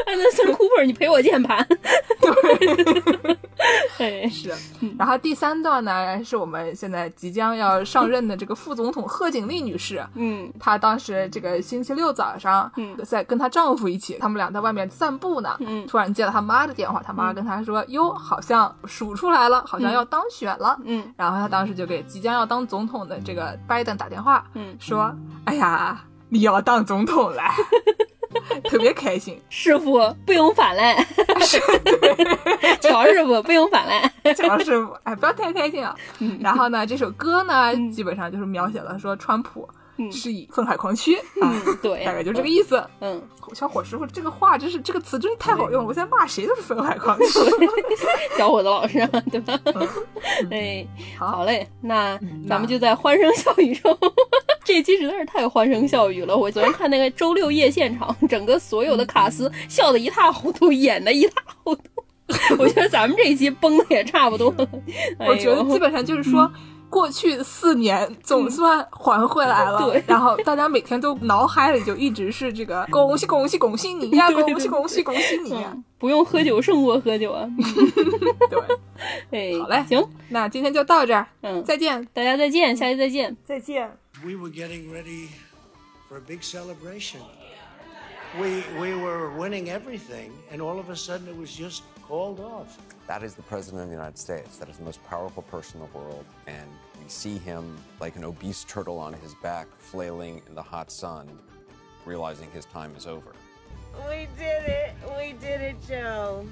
安德森·库珀，你陪我键盘。对，哎，是。然后第三段呢，是我们现在即将要上任的这个副总统贺锦丽女士。嗯，她当时这个星期六早上，嗯，在跟她丈夫一起，他们俩在外面散步呢。嗯，突然接了她妈的电话，她妈跟她说：“哟，好像数出来了，好像要当选了。”嗯，然后她当时就给即将。要当总统的这个拜登打电话，嗯，说：“哎呀，你要当总统了，特别开心。师傅不用反来，乔师傅不用反来，乔师傅，哎，不要太开心啊。然后呢，这首歌呢，基本上就是描写了说川普。”是以愤海狂驱啊，对，大概就这个意思。嗯，小伙师傅这个话真是这个词真是太好用了，我现在骂谁都是愤海狂驱。小伙子老师，对吧？哎，好嘞，那咱们就在欢声笑语中，这期实在是太欢声笑语了。我昨天看那个周六夜现场，整个所有的卡司笑得一塌糊涂，演的一塌糊涂。我觉得咱们这一期崩的也差不多。我觉得基本上就是说。过去四年总算还回来了，对，然后大家每天都脑海里就一直是这个恭喜恭喜恭喜你呀，恭喜恭喜恭喜你呀，不用喝酒胜过喝酒啊，对，哎，好嘞，行，那今天就到这儿，嗯，再见，大家再见，下期再见，再见。We were getting ready for a big celebration. We we were winning everything, and all of a sudden it was just called off. That is the President of the United States. That is the most powerful person in the world. And we see him like an obese turtle on his back, flailing in the hot sun, realizing his time is over. We did it. We did it, Joe.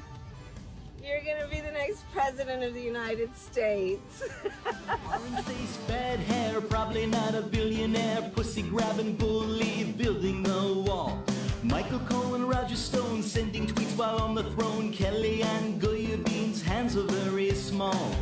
You're gonna be the next president of the United States. Orange face, bad hair, probably not a billionaire. Pussy grabbing bully, building the wall. Michael Cohen, Roger Stone, sending tweets while on the throne. Kelly and Goya Beans, hands are very small.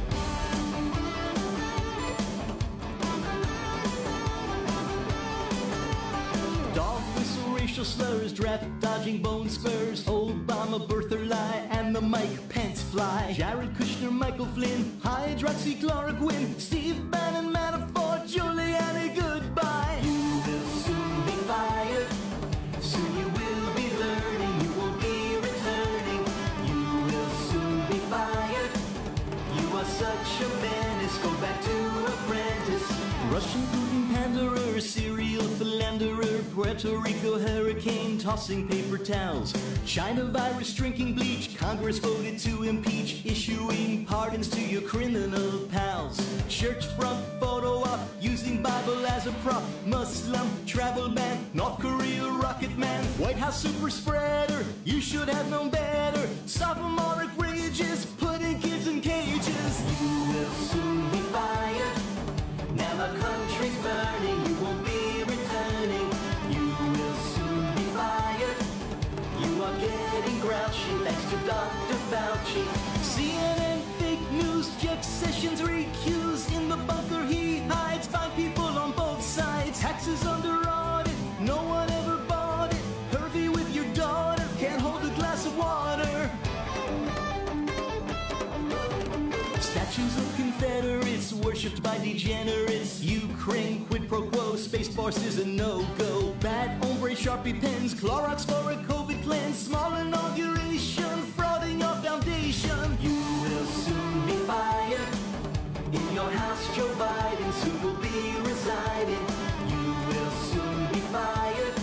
Dog whistle, racial slurs, draft dodging bone spurs. Obama birther lie, and the Mike Pence fly. Jared Kushner, Michael Flynn, hydroxychloroquine. Steve Bannon, Manafort, Giuliani, goodbye. You will soon be fired. Soon you will be learning. You won't be returning. You will soon be fired. You are such a menace. Go back to apprentice. Russian panderer, serial philanderer, Puerto Rico hurricane tossing paper towels. China virus drinking bleach, Congress voted to impeach, issuing pardons to your criminal pals. Church front photo op, using Bible as a prop. Muslim travel ban, North Korea rocket man, White House super spreader. You should have known better. Sophomoric degenerates. Ukraine quid pro quo. Space Force is a no go. Bad ombre Sharpie pens. Clorox for a COVID cleanse. Small inauguration. Frauding your foundation. You will soon be fired. In your house, Joe Biden soon will be residing. You will soon be fired.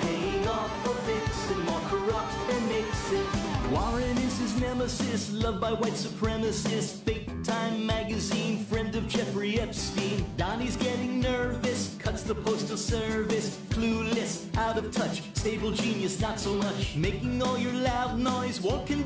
Paying off for Vixen, more corrupt than Nixon. Warren is his nemesis, loved by white supremacists. walking